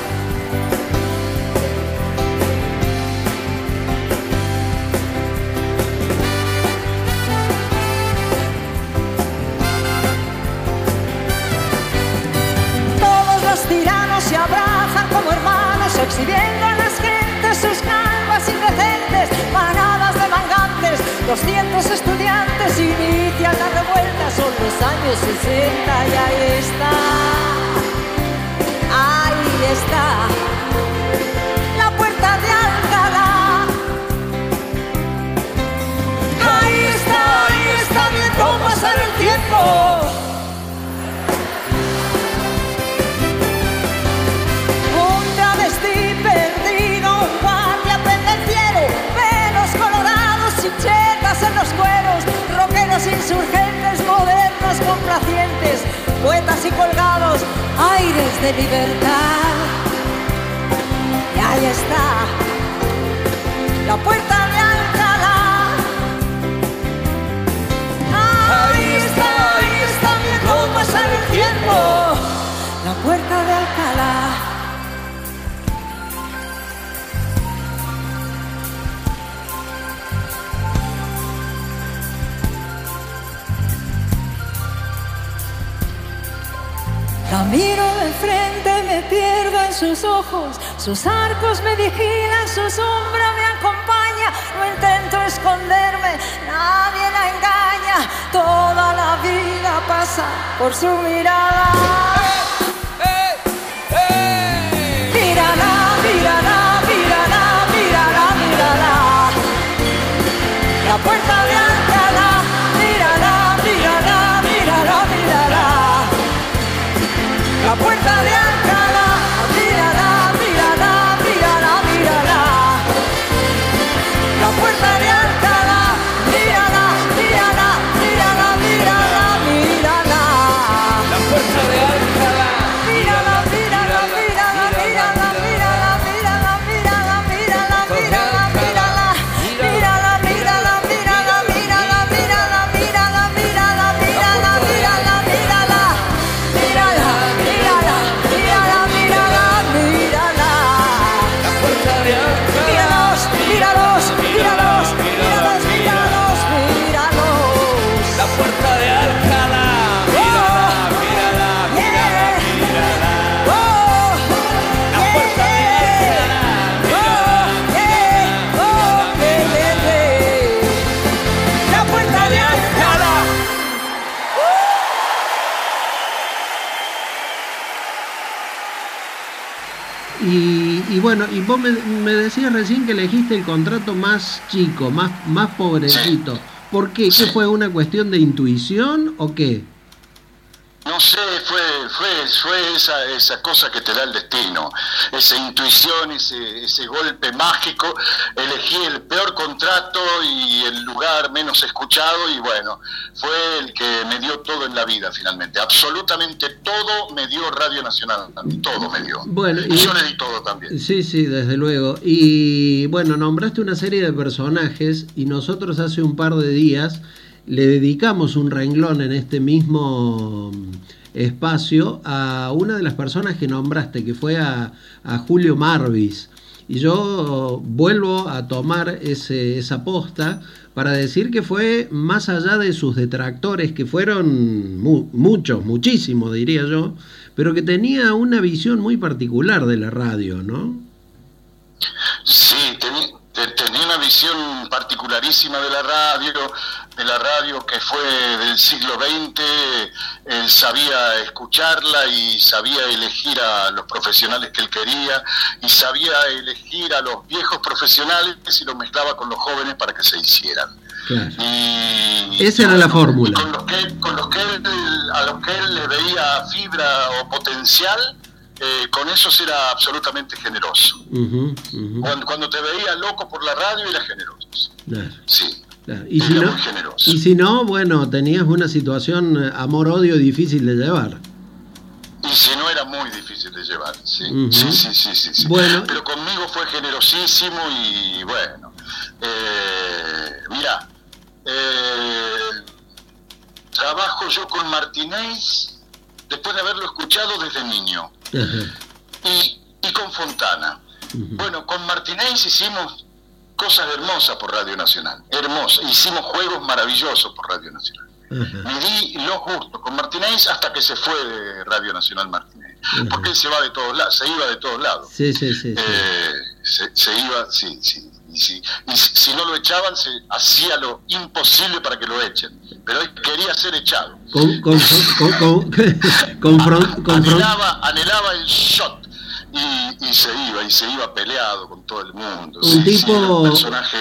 Exhibiendo a las gentes sus calvas indecentes, manadas de mangantes, 200 estudiantes inician la revuelta, son los años 60 y ahí está, ahí está, la puerta de Alcalá. Ahí está, ahí está, viendo pasar el tiempo. Insurgentes, modernos complacientes, poetas y colgados, aires de libertad. Y ahí está, la puerta de Alcalá. Ahí está, ahí está, viendo pasar el tiempo, la puerta de Alcalá. La miro de frente, me pierdo en sus ojos, sus arcos me vigilan, su sombra me acompaña, no intento esconderme, nadie la engaña, toda la vida pasa por su mirada. Mírala, mírala, mírala, mírala, mírala. La puerta de vos me, me decías recién que elegiste el contrato más chico, más, más pobrecito. ¿Por qué? ¿Qué Sí. fue una cuestión de intuición o qué? No sé, fue, fue, fue esa, esa cosa que te da el destino, esa intuición, ese, ese golpe mágico. Elegí el peor contrato y el lugar menos escuchado y bueno, fue el que me dio todo en la vida finalmente. Absolutamente todo me dio Radio Nacional, todo me dio. Bueno, Y y- yo le di todo también. Sí, sí, desde luego. Y bueno, nombraste una serie de personajes y nosotros hace un par de días le dedicamos un renglón en este mismo mm, espacio a una de las personas que nombraste, que fue a, Julio Marvis. Y yo vuelvo a tomar esa posta para decir que fue más allá de sus detractores, que fueron mu- muchos, muchísimos diría yo, pero que tenía una visión muy particular de la radio, ¿no? Sí, teni- te- tenía una visión particularísima de la radio, de la radio que fue del siglo XX, él sabía escucharla y sabía elegir a los profesionales que él quería y sabía elegir a los viejos profesionales y los mezclaba con los jóvenes para que se hicieran. Claro. Y, Esa era la fórmula. Con los que, con los que él, a los que él le veía fibra o potencial, eh, con esos era absolutamente generoso. Cuando, cuando te veía loco por la radio era generoso. claro, Sí. claro. Y, si Era no, muy generoso. y si no, bueno, tenías una situación eh, amor-odio difícil de llevar. Y si no era muy difícil de llevar. Sí, sí, sí, sí, sí, sí. Bueno. Pero conmigo fue generosísimo y bueno. Eh, mira, eh, trabajo yo con Martínez después de haberlo escuchado desde niño. Y, y con Fontana. Bueno, con Martínez hicimos cosas hermosas por Radio Nacional, hermosas. Hicimos juegos maravillosos por Radio Nacional. Me di los gustos con Martínez hasta que se fue de Radio Nacional Martínez. Porque él se va de todos lados, se iba de todos lados. Sí, sí, sí. Eh, se, se iba, sí, sí. Y si, y si si no lo echaban, se hacía lo imposible para que lo echen. Pero él quería ser echado. Con, con, con, anhelaba, anhelaba el shot y, y se iba, y se iba peleado con todo el mundo. Un Sí, sí, tipo- un personaje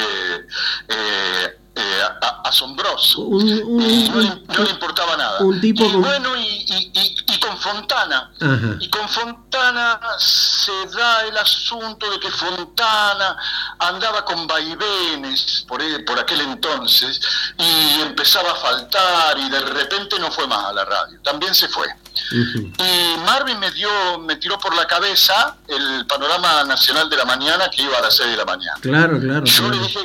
eh, eh, a- a- asombroso. un, un- Y no, le- un- no le importaba nada. un tipo y con- bueno, y, y- con Fontana. Ajá. Y con Fontana se da el asunto de que Fontana andaba con vaivenes por, e- por aquel entonces y empezaba a faltar y de repente no fue más a la radio. También se fue. Y Marvin me dio, me tiró por la cabeza el panorama nacional de la mañana que iba a las 6 de la mañana. Claro, claro. Yo le dije,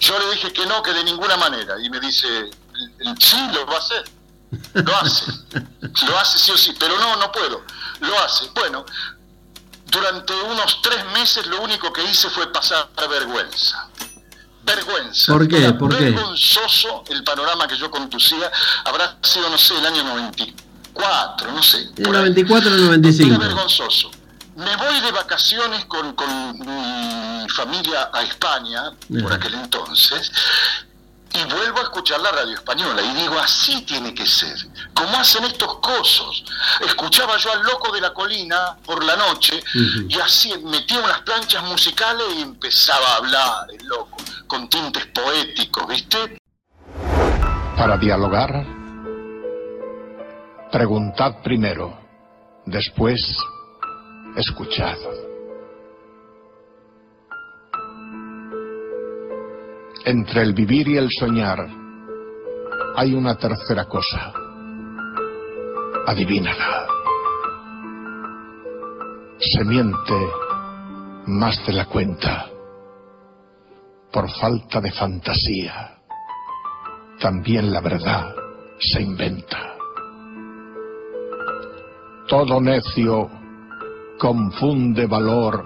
yo le dije que no, que de ninguna manera. Y me dice, sí, lo va a hacer. Lo hace. Lo hace sí o sí. Pero no, no puedo. Lo hace. Bueno, durante unos tres meses lo único que hice fue pasar vergüenza. Vergüenza. ¿Por qué? Era ¿Por qué? vergonzoso el panorama que yo conducía. Habrá sido, no sé, el año 94, no sé. El por ahí. 94 al Era 95. vergonzoso. Me voy de vacaciones con, con mi familia a España, por aquel entonces, y vuelvo a escuchar la radio española y digo, así tiene que ser, como hacen estos cosos. Escuchaba yo al loco de la colina por la noche y así metía unas planchas musicales y empezaba a hablar el loco, con tintes poéticos, ¿viste? Para dialogar, preguntad primero, después escuchad. Entre el vivir y el soñar hay una tercera cosa. Adivínala. Se miente más de la cuenta por falta de fantasía también la verdad se inventa. Todo necio confunde valor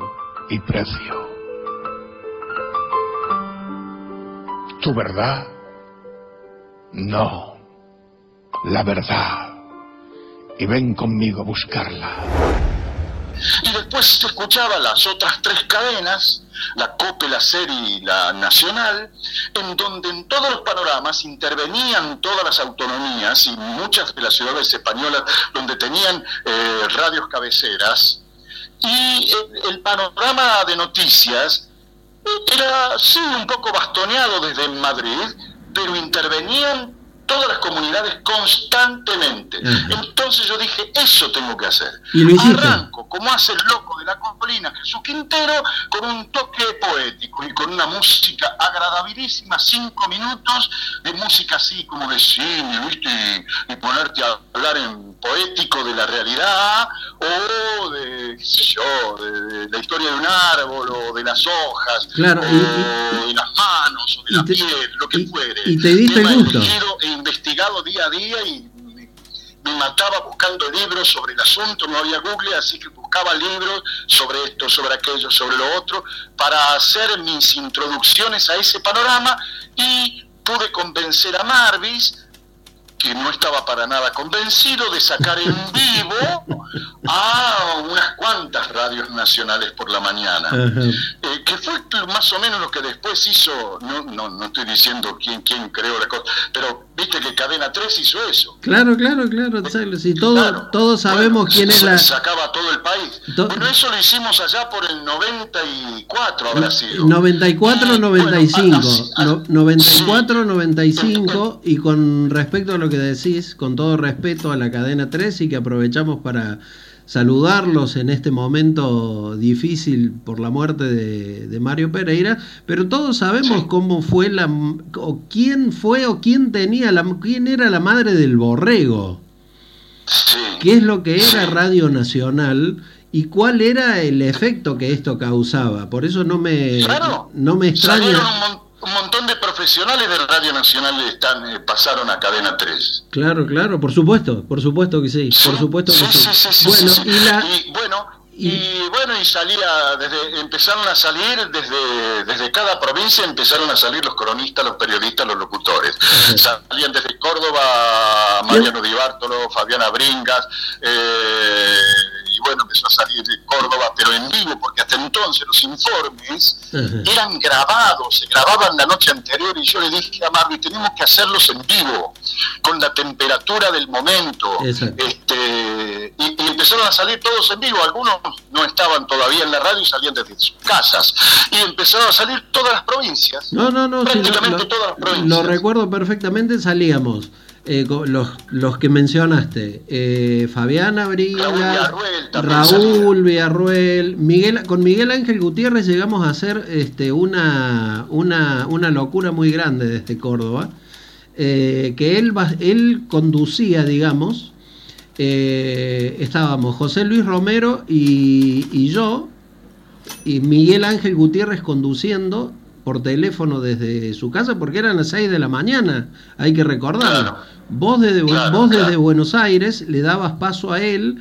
y precio. ¿Tu verdad? No, la verdad. Y ven conmigo a buscarla. y después se escuchaba las otras tres cadenas, la COPE, la SER y la Nacional, en donde en todos los panoramas intervenían todas las autonomías y muchas de las ciudades españolas donde tenían eh, radios cabeceras, y el, panorama de noticias era, sí, un poco bastoneado desde Madrid, pero intervenían todas las comunidades constantemente. Entonces yo dije, eso tengo que hacer. Y. Arranco, como hace el loco de la colina, Jesús Quintero, con un toque poético y con una música agradabilísima, cinco minutos de música así como de cine, ¿viste? Y, ponerte a hablar en poético de la realidad o de, qué sé yo, de, de la historia de un árbol o de las hojas Claro, o y- de las manos o de la te- piel, lo que fuere. y te diste el gusto. Investigado día a día y me, me mataba buscando libros sobre el asunto, no había Google, así que buscaba libros sobre esto, sobre aquello, sobre lo otro, para hacer mis introducciones a ese panorama y pude convencer a Marvis que no estaba para nada convencido de sacar en *laughs* vivo a unas cuantas radios nacionales por la mañana. Eh, que fue más o menos lo que después hizo, no, no, no estoy diciendo quién, quién creó la cosa, pero viste que Cadena 3 hizo eso. Claro, claro, claro. Charles, Si todo, Claro. todos sabemos Bueno, quién es la. Sacaba todo el país. To- Bueno, eso lo hicimos allá por el 94, habrá sido. 94 Y, bueno, 95 así- así- no- 94 95 y con respecto a lo que decís con todo respeto a la cadena 3 y que aprovechamos para saludarlos en este momento difícil por la muerte de, de Mario Pereira pero todos sabemos cómo fue la o quién fue o quién tenía la quién era la madre del borrego qué es lo que era Radio Nacional y cuál era el efecto que esto causaba. Por eso no me, Claro. no me extraña. Un, mon- un montón de profesionales de Radio Nacional están, eh, pasaron a Cadena 3. Claro, claro, por supuesto, por supuesto que sí, por supuesto que Sí, sí. sí, sí, sí, bueno, sí, sí. y la, Y bueno, y bueno, y salía, desde, empezaron a salir desde, desde cada provincia, empezaron a salir los cronistas, los periodistas, los locutores. Salían desde Córdoba Mariano Di Bártolo, Fabiana Bringas, eh, bueno, empezó a salir de Córdoba, pero en vivo, porque hasta entonces los informes eran grabados, se grababan la noche anterior y yo le dije a Marvi, tenemos que hacerlos en vivo, con la temperatura del momento. Exacto. Este, y, y empezaron a salir todos en vivo, algunos no estaban todavía en la radio y salían desde sus casas. Y empezaron a salir todas las provincias. No, no, no, prácticamente lo, todas las provincias. lo recuerdo perfectamente, salíamos. Eh, los, los que mencionaste, eh, Fabiana Briga, Raúl Villarruel, Miguel, con Miguel Ángel Gutiérrez llegamos a hacer este, una, una, una locura muy grande desde Córdoba, eh, que él, él conducía, digamos, eh, estábamos José Luis Romero y, y yo, y Miguel Ángel Gutiérrez conduciendo por teléfono desde su casa porque eran las 6 de la mañana, hay que recordarlo. Vos, desde, vos desde Buenos Aires le dabas paso a él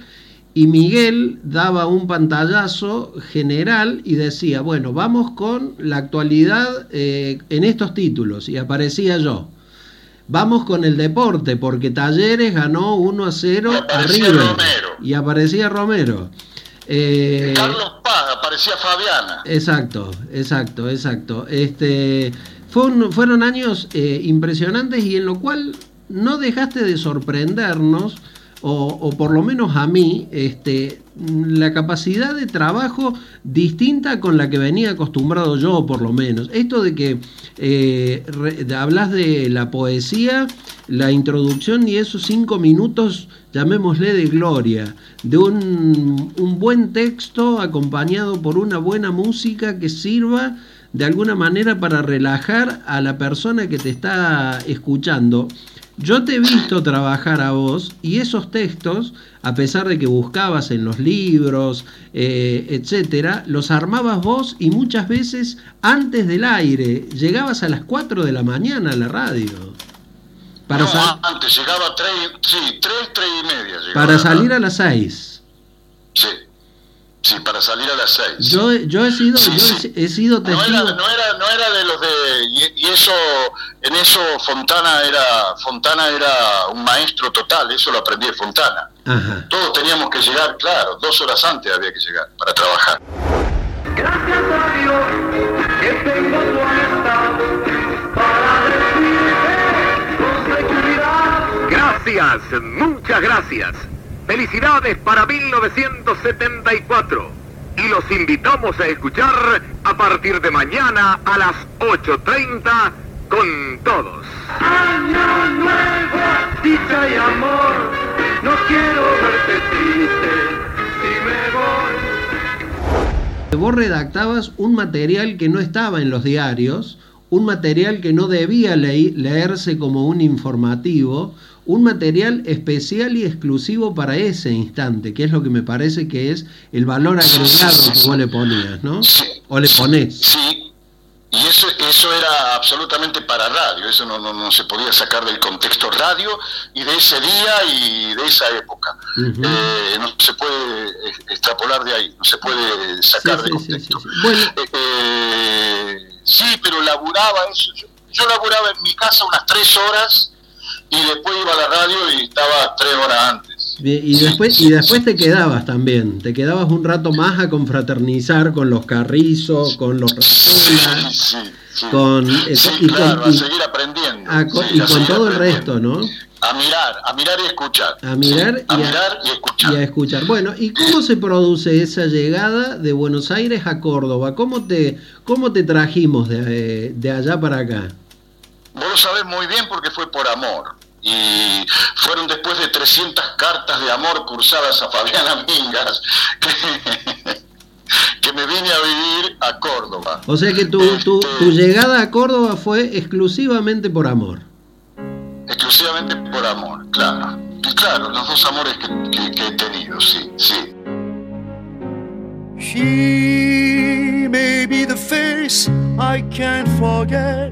y Miguel daba un pantallazo general y decía, bueno, vamos con la actualidad eh, en estos títulos y aparecía yo. Vamos con el deporte, porque Talleres ganó 1 a 0 a River. Y aparecía Romero. Eh, Carlos Paz, Fabiana. Exacto, exacto, exacto. Este, fue fueron años eh, impresionantes y en lo cual no dejaste de sorprendernos, o, o por lo menos a mí, este, la capacidad de trabajo distinta con la que venía acostumbrado yo, por lo menos. Esto de que eh, hablas de la poesía, la introducción y esos cinco minutos, llamémosle de gloria, de un, un buen texto acompañado por una buena música que sirva de alguna manera para relajar a la persona que te está escuchando. Yo te he visto trabajar a vos y esos textos, a pesar de que buscabas en los libros, eh, etcétera, los armabas vos y muchas veces antes del aire. Llegabas a las 4 de la mañana a la radio. Para, no, antes llegaba sí, tres, tres y media. llegaba para salir a las 6. Sí, sí, para salir a las seis. Yo, yo he sido, Sí, yo sí. he, he sido No testigo. era, no, era, no era de los de... Y, y eso, en eso Fontana era, Fontana era un maestro total, eso lo aprendí de Fontana. Ajá. Todos teníamos que llegar, claro, dos horas antes había que llegar para trabajar. Gracias a Dios que tengo tu amistad para decirte con seguridad. Gracias, muchas gracias. Felicidades para 1974. Y los invitamos a escuchar a partir de mañana a las 8.30 con todos. Año nuevo, dicha y amor, no quiero verte triste si me voy. Vos redactabas un material que no estaba en los diarios, un material que no debía leerse como un informativo, un material especial y exclusivo para ese instante, que es lo que me parece que es el valor agregado que vos le ponías, ¿no? O le ponés. Sí, y eso, eso era absolutamente para radio, eso no, no, no se podía sacar del contexto radio y de ese día y de esa época. Eh, no se puede extrapolar de ahí, no se puede sacar de contexto. Eh, eh, sí, pero laburaba eso. Yo, yo laburaba en mi casa unas tres horas y después iba a la radio y estaba tres horas antes. Y después, y después te quedabas también, te quedabas un rato más a confraternizar con los Carrizos, con los Razola, Sí, sí. con, eh, y con- claro, y- a seguir aprendiendo. a y a con todo el resto, ¿no? A mirar, a mirar y escuchar. A mirar, a y, a, mirar y escuchar. y a escuchar. Bueno, ¿y cómo se produce esa llegada de Buenos Aires a Córdoba? ¿Cómo te, cómo te trajimos de, eh, de allá para acá? Vos lo sabés muy bien porque fue por amor. Y fueron después de 300 cartas de amor cursadas a Fabiana Mingas que, *laughs* que me vine a vivir a Córdoba. O sea que tu, tu, tu llegada a Córdoba fue exclusivamente por amor. Exclusivamente por amor, claro. Y claro, los dos amores que, que- que he tenido, sí, sí. She may be the face I can't forget,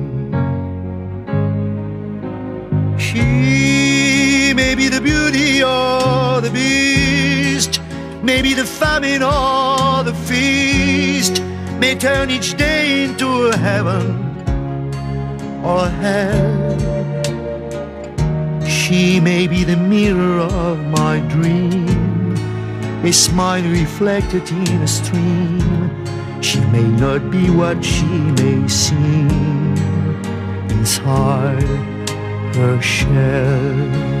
She may be the beauty or the beast, maybe the famine or the feast, may turn each day into a heaven or hell. She may be the mirror of my dream, a smile reflected in a stream. She may not be what she may seem inside her shell.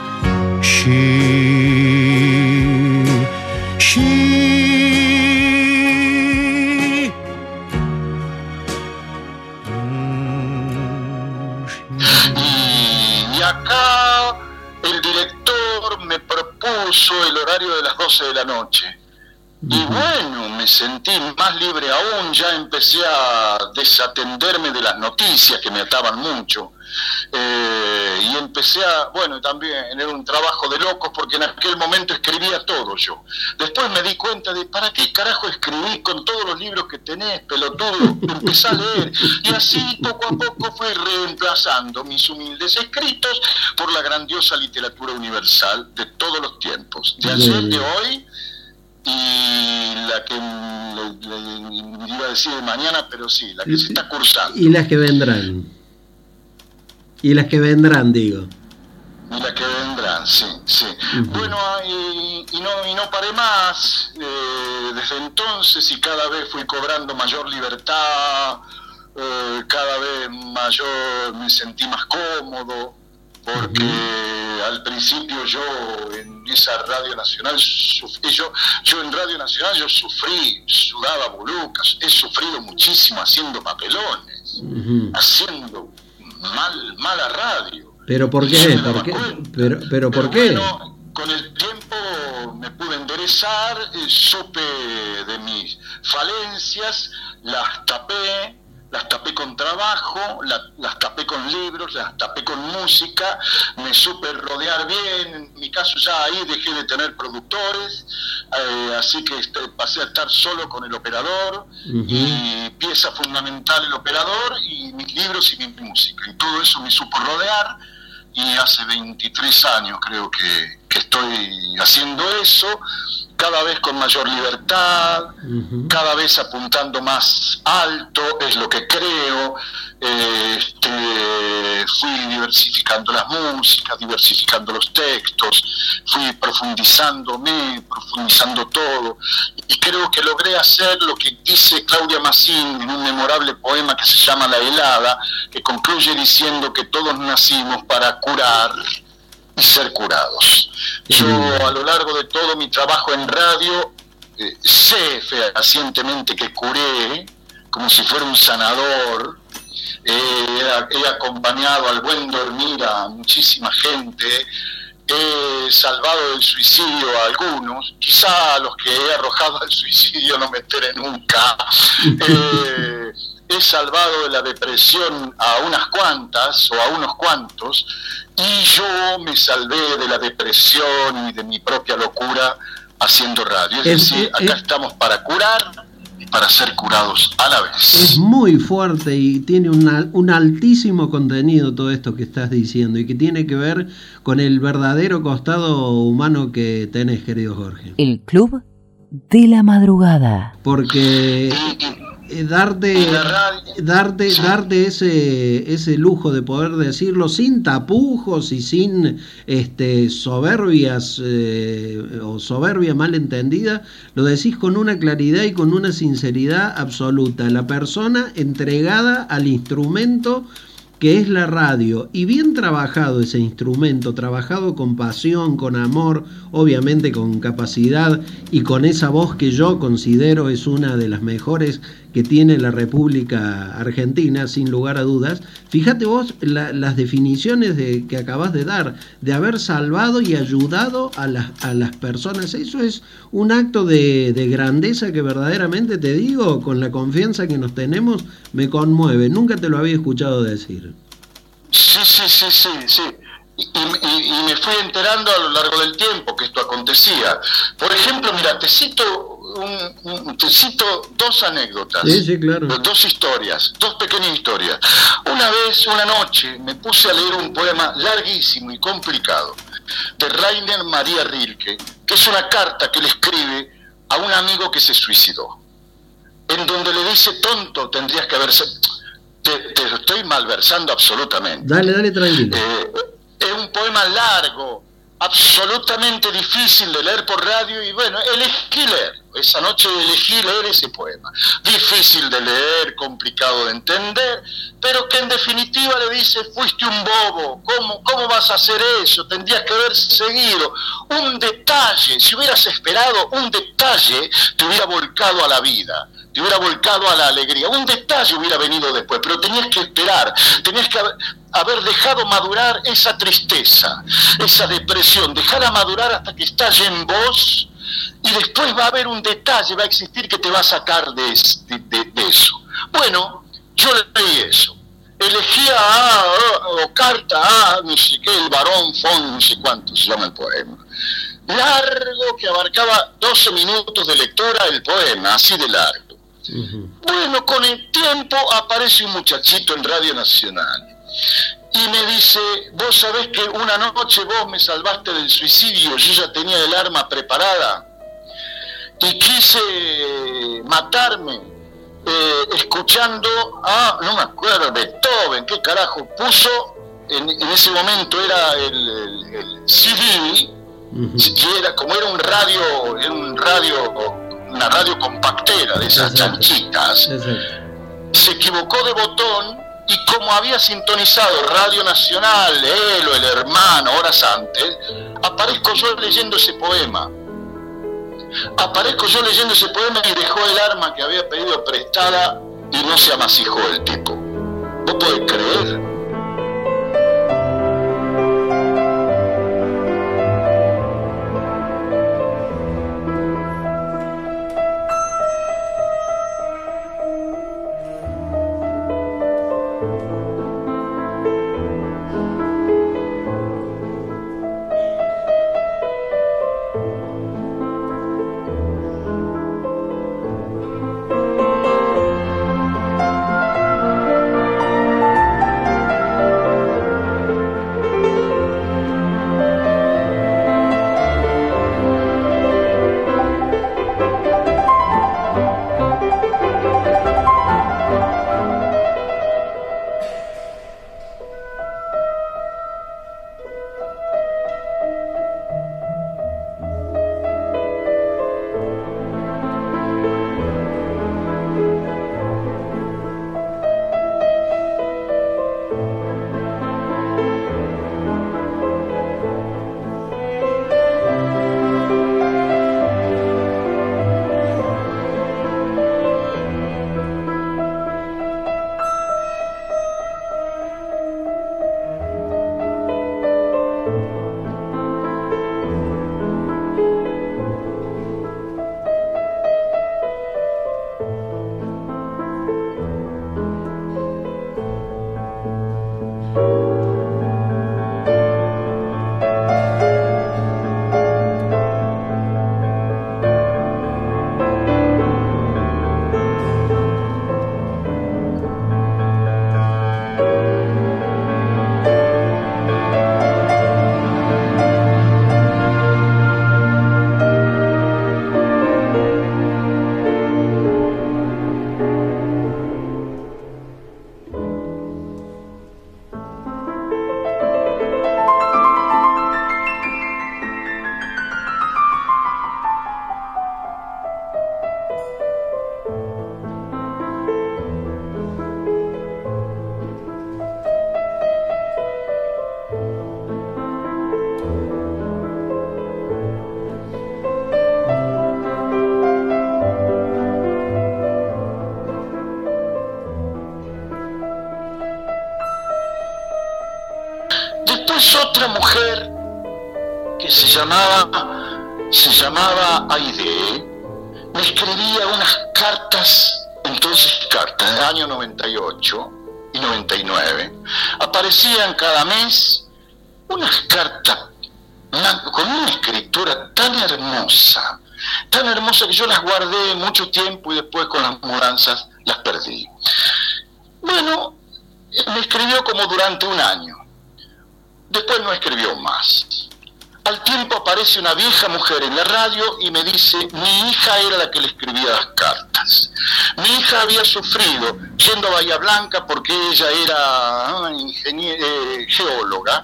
she. She. Y acá el director me propuso el horario de las 12 de la noche. Y bueno, me sentí más libre aún, ya empecé a desatenderme de las noticias que me ataban mucho. Eh, y empecé a, bueno, también era un trabajo de locos porque en aquel momento escribía todo yo. Después me di cuenta de, ¿para qué carajo escribí con todos los libros que tenés, pelotudo? Empecé a leer. Y así poco a poco fui reemplazando mis humildes escritos por la grandiosa literatura universal de todos los tiempos, de ayer, de hoy y la que le- le- iba a decir de mañana, pero sí, la que se está cursando. Y las que vendrán. Y las que vendrán, digo. Y la que vendrán, sí, sí. Bueno, y, y no, y no paré más. eh, desde entonces y cada vez fui cobrando mayor libertad, eh, cada vez mayor me sentí más cómodo, porque al principio yo en esa Radio Nacional, sufrí, yo, yo en Radio Nacional yo sufrí, sudaba bolucas, he sufrido muchísimo haciendo papelones, haciendo mal, mala radio. Pero ¿por qué? Pero, pero ¿por qué? Con el tiempo me pude enderezar, eh, supe de mis falencias, las tapé, las tapé con trabajo, la- las tapé con libros, las tapé con música, me supe rodear bien, en mi caso ya ahí dejé de tener productores, eh, así que este, pasé a estar solo con el operador y pieza fundamental el operador y mis libros y mi música. Y todo eso me supo rodear y hace 23 años creo que, que estoy haciendo eso, cada vez con mayor libertad, cada vez apuntando más alto, es lo que creo. eh, este, fui diversificando las músicas, diversificando los textos, fui profundizándome, profundizando todo, y creo que logré hacer lo que dice Claudia Massín en un memorable poema que se llama La helada, que concluye diciendo que todos nacimos para curar y ser curados. Yo a lo largo de todo mi trabajo en radio eh, sé fehacientemente que curé como si fuera un sanador. Eh, he, acompañado al buen dormir a muchísima gente. he salvado del suicidio a algunos, quizá a los que he arrojado al suicidio no me enteré nunca. *laughs* Eh, he salvado de la depresión a unas cuantas o a unos cuantos, y yo me salvé de la depresión y de mi propia locura haciendo radio. Es, Es- decir, es- acá estamos para curar y para ser curados a la vez. Es muy fuerte y tiene un altísimo contenido todo esto que estás diciendo y que tiene que ver con el verdadero costado humano que tenés, querido Jorge. El Club de la Madrugada. Porque eh, darte, darte, darte ese, ese lujo de poder decirlo sin tapujos y sin este, soberbias eh, o soberbia mal entendida, lo decís con una claridad y con una sinceridad absoluta. La persona entregada al instrumento que es la radio, y bien trabajado ese instrumento, trabajado con pasión, con amor, obviamente con capacidad y con esa voz que yo considero es una de las mejores que tiene la República Argentina, sin lugar a dudas. Fíjate vos la- las definiciones de, que acabas de dar, de haber salvado y ayudado a las, a las personas. Eso es un acto de, de grandeza que verdaderamente te digo, con la confianza que nos tenemos, me conmueve. Nunca te lo había escuchado decir. Sí, sí, sí, sí, sí. Y, y- y me fui enterando a lo largo del tiempo que esto acontecía. Por ejemplo, mira, te cito, un- un- te cito dos anécdotas. Sí, sí, claro. Dos historias, dos pequeñas historias. Una vez, una noche, me puse a leer un poema larguísimo y complicado de Rainer María Rilke, que es una carta que le escribe a un amigo que se suicidó, en donde le dice, tonto, tendrías que haberse... Te, te estoy malversando absolutamente. Dale, dale tranquilo. Eh, es un poema largo, absolutamente difícil de leer por radio y bueno, elegí leer. Esa noche elegí leer ese poema. Difícil de leer, complicado de entender, pero que en definitiva le dice, fuiste un bobo, ¿cómo, cómo vas a hacer eso? Tendrías que haber seguido. Un detalle, si hubieras esperado un detalle, te hubiera volcado a la vida te hubiera volcado a la alegría. Un detalle hubiera venido después, pero tenías que esperar, tenías que haber, dejado madurar esa tristeza, esa depresión, dejarla madurar hasta que estalle en vos y después va a haber un detalle, va a existir que te va a sacar de, es- de- de- eso. Bueno, yo leí eso. Elegía a, o carta a, no sé qué, el varón von, no sé cuánto se llama el poema. Largo, que abarcaba 12 minutos de lectura el poema, así de largo. Bueno, con el tiempo aparece un muchachito en Radio Nacional y me dice, vos sabés que una noche vos me salvaste del suicidio, yo ya tenía el arma preparada y quise matarme eh, escuchando a, no me acuerdo, Beethoven, qué carajo, puso, en, en ese momento era el, el- el CD, y era como era un radio, era un radio, una radio compactera de esas chanchitas, se equivocó de botón y como había sintonizado Radio Nacional, él o el hermano horas antes, aparezco yo leyendo ese poema. Aparezco yo leyendo ese poema y dejó el arma que había pedido prestada y no se amasijó el tipo. ¿Vos podés creer? Llamaba, se llamaba Aide, me escribía unas cartas, entonces cartas del año 98 y 99. Aparecían cada mes unas cartas con una escritura tan hermosa, tan hermosa que yo las guardé mucho tiempo y después con las mudanzas las perdí. Bueno, me escribió como durante un año. Después no escribió más. Al tiempo aparece una vieja mujer en la radio y me dice, mi hija era la que le escribía las cartas. Mi hija había sufrido yendo a Bahía Blanca porque ella era eh, geóloga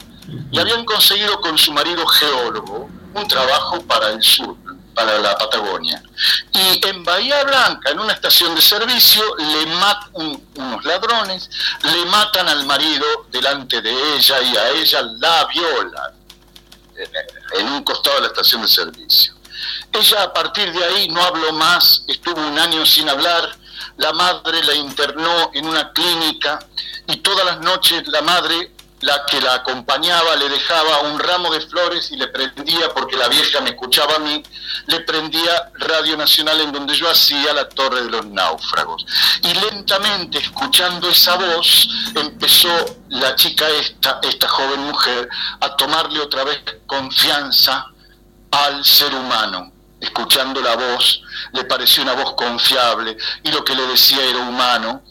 y habían conseguido con su marido geólogo un trabajo para el sur, para la Patagonia. Y en Bahía Blanca, en una estación de servicio, le matan unos ladrones, le matan al marido delante de ella y a ella la violan en un costado de la estación de servicio. Ella a partir de ahí no habló más, estuvo un año sin hablar, la madre la internó en una clínica y todas las noches la madre la que la acompañaba le dejaba un ramo de flores y le prendía, porque la vieja me escuchaba a mí, le prendía Radio Nacional en donde yo hacía la Torre de los Náufragos. Y lentamente, escuchando esa voz, empezó la chica esta, esta joven mujer, a tomarle otra vez confianza al ser humano. Escuchando la voz, le pareció una voz confiable y lo que le decía era humano.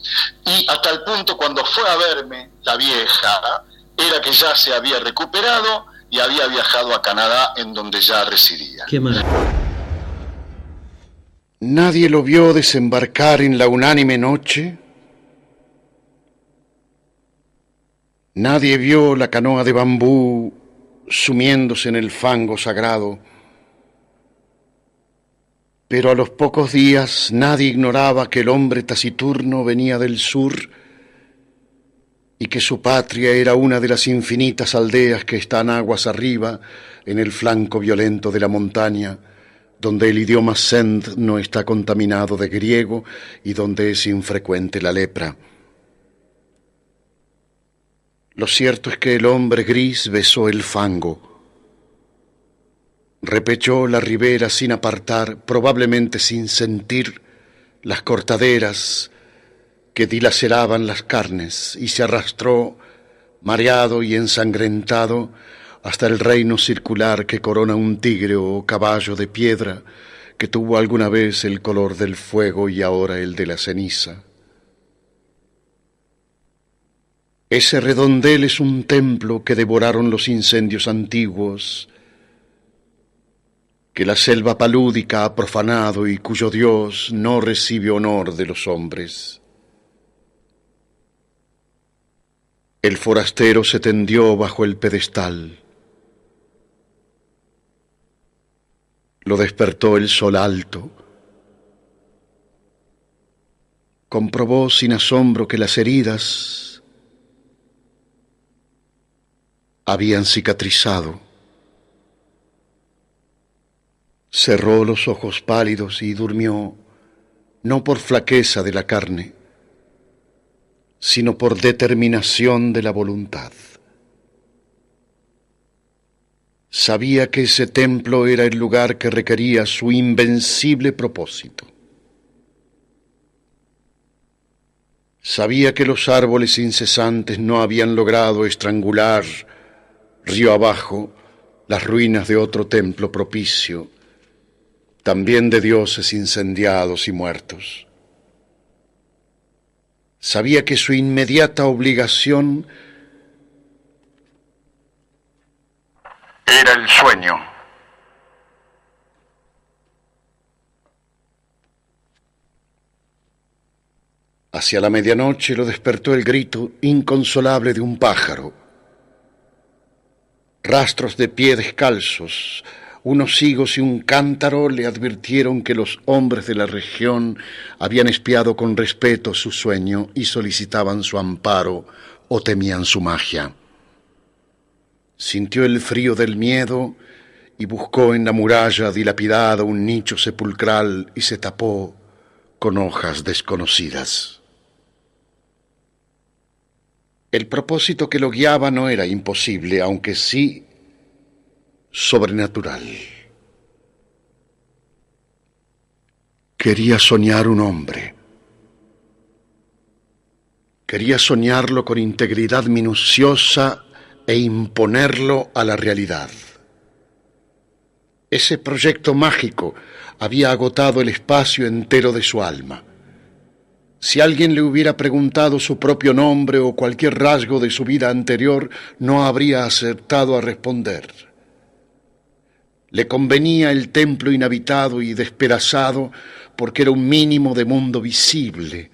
Y a tal punto, cuando fue a verme la vieja, era que ya se había recuperado y había viajado a Canadá en donde ya residía. Qué Nadie lo vio desembarcar en la unánime noche. Nadie vio la canoa de bambú sumiéndose en el fango sagrado. Pero a los pocos días nadie ignoraba que el hombre taciturno venía del sur y que su patria era una de las infinitas aldeas que están aguas arriba en el flanco violento de la montaña, donde el idioma send no está contaminado de griego y donde es infrecuente la lepra. Lo cierto es que el hombre gris besó el fango, repechó la ribera sin apartar, probablemente sin sentir las cortaderas, que dilaceraban las carnes y se arrastró, mareado y ensangrentado, hasta el reino circular que corona un tigre o caballo de piedra que tuvo alguna vez el color del fuego y ahora el de la ceniza. Ese redondel es un templo que devoraron los incendios antiguos, que la selva palúdica ha profanado y cuyo Dios no recibe honor de los hombres. El forastero se tendió bajo el pedestal. Lo despertó el sol alto. Comprobó sin asombro que las heridas habían cicatrizado. Cerró los ojos pálidos y durmió, no por flaqueza de la carne, sino por determinación de la voluntad. Sabía que ese templo era el lugar que requería su invencible propósito. Sabía que los árboles incesantes no habían logrado estrangular río abajo las ruinas de otro templo propicio, también de dioses incendiados y muertos. Sabía que su inmediata obligación era el sueño. Hacia la medianoche lo despertó el grito inconsolable de un pájaro. Rastros de pie descalzos, unos higos y un cántaro le advirtieron que los hombres de la región habían espiado con respeto su sueño y solicitaban su amparo o temían su magia. Sintió el frío del miedo y buscó en la muralla dilapidada un nicho sepulcral y se tapó con hojas desconocidas. El propósito que lo guiaba no era imposible, aunque sí sobrenatural. Quería soñar un hombre. Quería soñarlo con integridad minuciosa e imponerlo a la realidad. Ese proyecto mágico había agotado el espacio entero de su alma. Si alguien le hubiera preguntado su propio nombre o cualquier rasgo de su vida anterior, no habría acertado a responder. Le convenía el templo inhabitado y despedazado porque era un mínimo de mundo visible.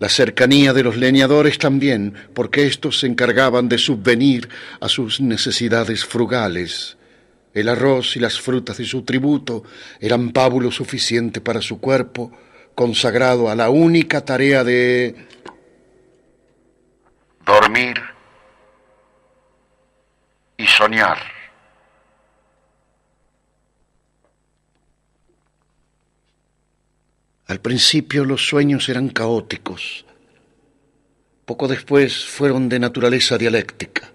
La cercanía de los leñadores también, porque éstos se encargaban de subvenir a sus necesidades frugales. El arroz y las frutas de su tributo eran pábulo suficiente para su cuerpo, consagrado a la única tarea de dormir y soñar. Al principio los sueños eran caóticos, poco después fueron de naturaleza dialéctica.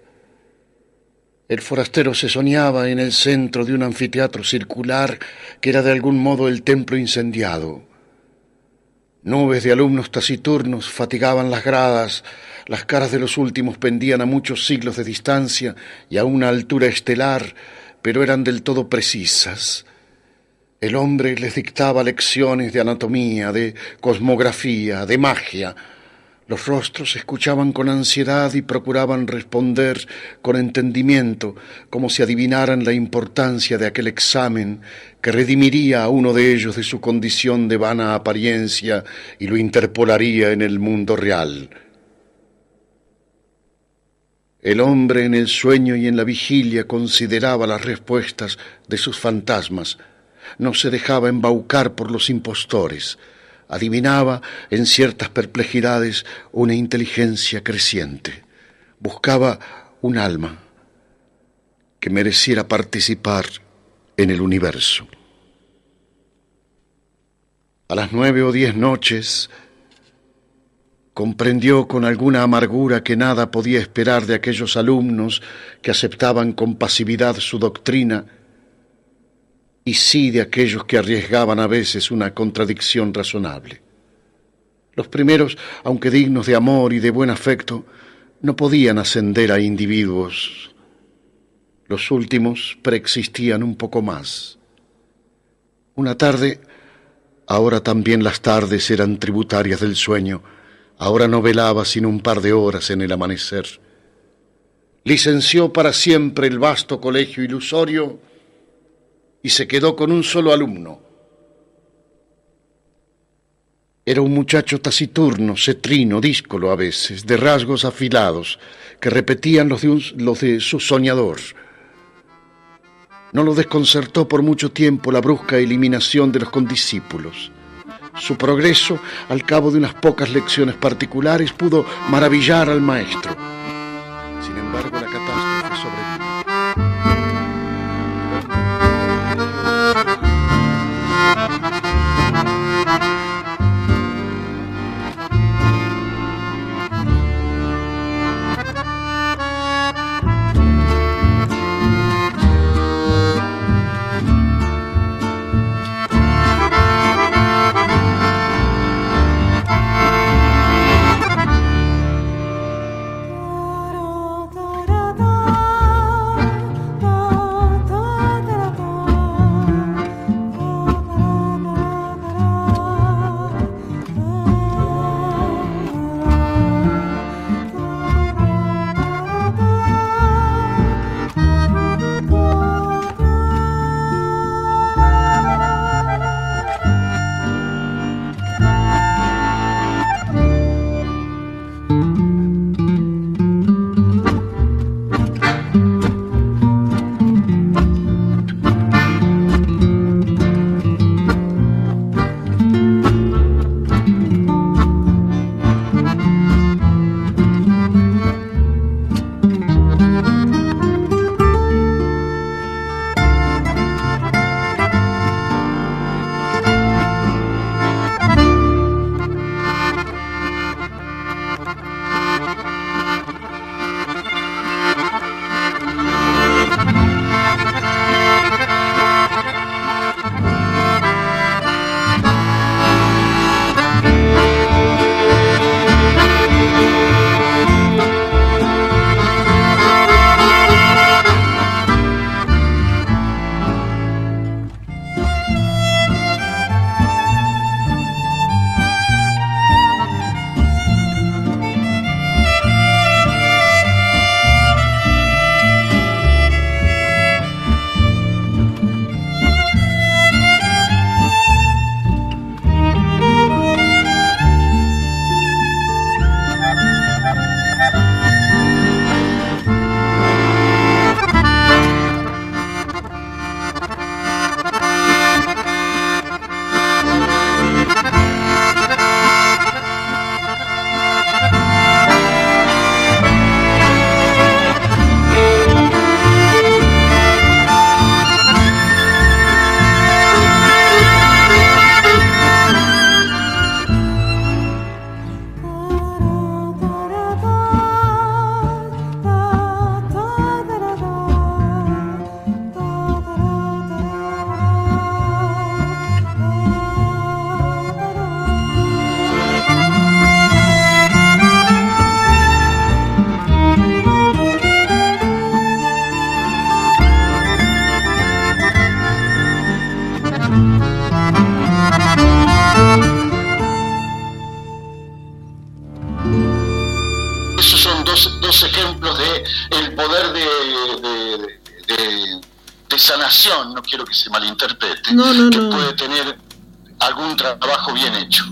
El forastero se soñaba en el centro de un anfiteatro circular que era de algún modo el templo incendiado. Nubes de alumnos taciturnos fatigaban las gradas, las caras de los últimos pendían a muchos siglos de distancia y a una altura estelar, pero eran del todo precisas. El hombre les dictaba lecciones de anatomía, de cosmografía, de magia. Los rostros escuchaban con ansiedad y procuraban responder con entendimiento, como si adivinaran la importancia de aquel examen que redimiría a uno de ellos de su condición de vana apariencia y lo interpolaría en el mundo real. El hombre en el sueño y en la vigilia consideraba las respuestas de sus fantasmas, no se dejaba embaucar por los impostores, adivinaba en ciertas perplejidades una inteligencia creciente, buscaba un alma que mereciera participar en el universo. A las nueve o diez noches comprendió con alguna amargura que nada podía esperar de aquellos alumnos que aceptaban con pasividad su doctrina y sí de aquellos que arriesgaban a veces una contradicción razonable. Los primeros, aunque dignos de amor y de buen afecto, no podían ascender a individuos. Los últimos preexistían un poco más. Una tarde, ahora también las tardes eran tributarias del sueño, ahora no velaba sino un par de horas en el amanecer. Licenció para siempre el vasto colegio ilusorio y se quedó con un solo alumno. Era un muchacho taciturno, cetrino, díscolo a veces, de rasgos afilados, que repetían los de, los de su soñador. No lo desconcertó por mucho tiempo la brusca eliminación de los condiscípulos. Su progreso, al cabo de unas pocas lecciones particulares, pudo maravillar al maestro. Sin embargo,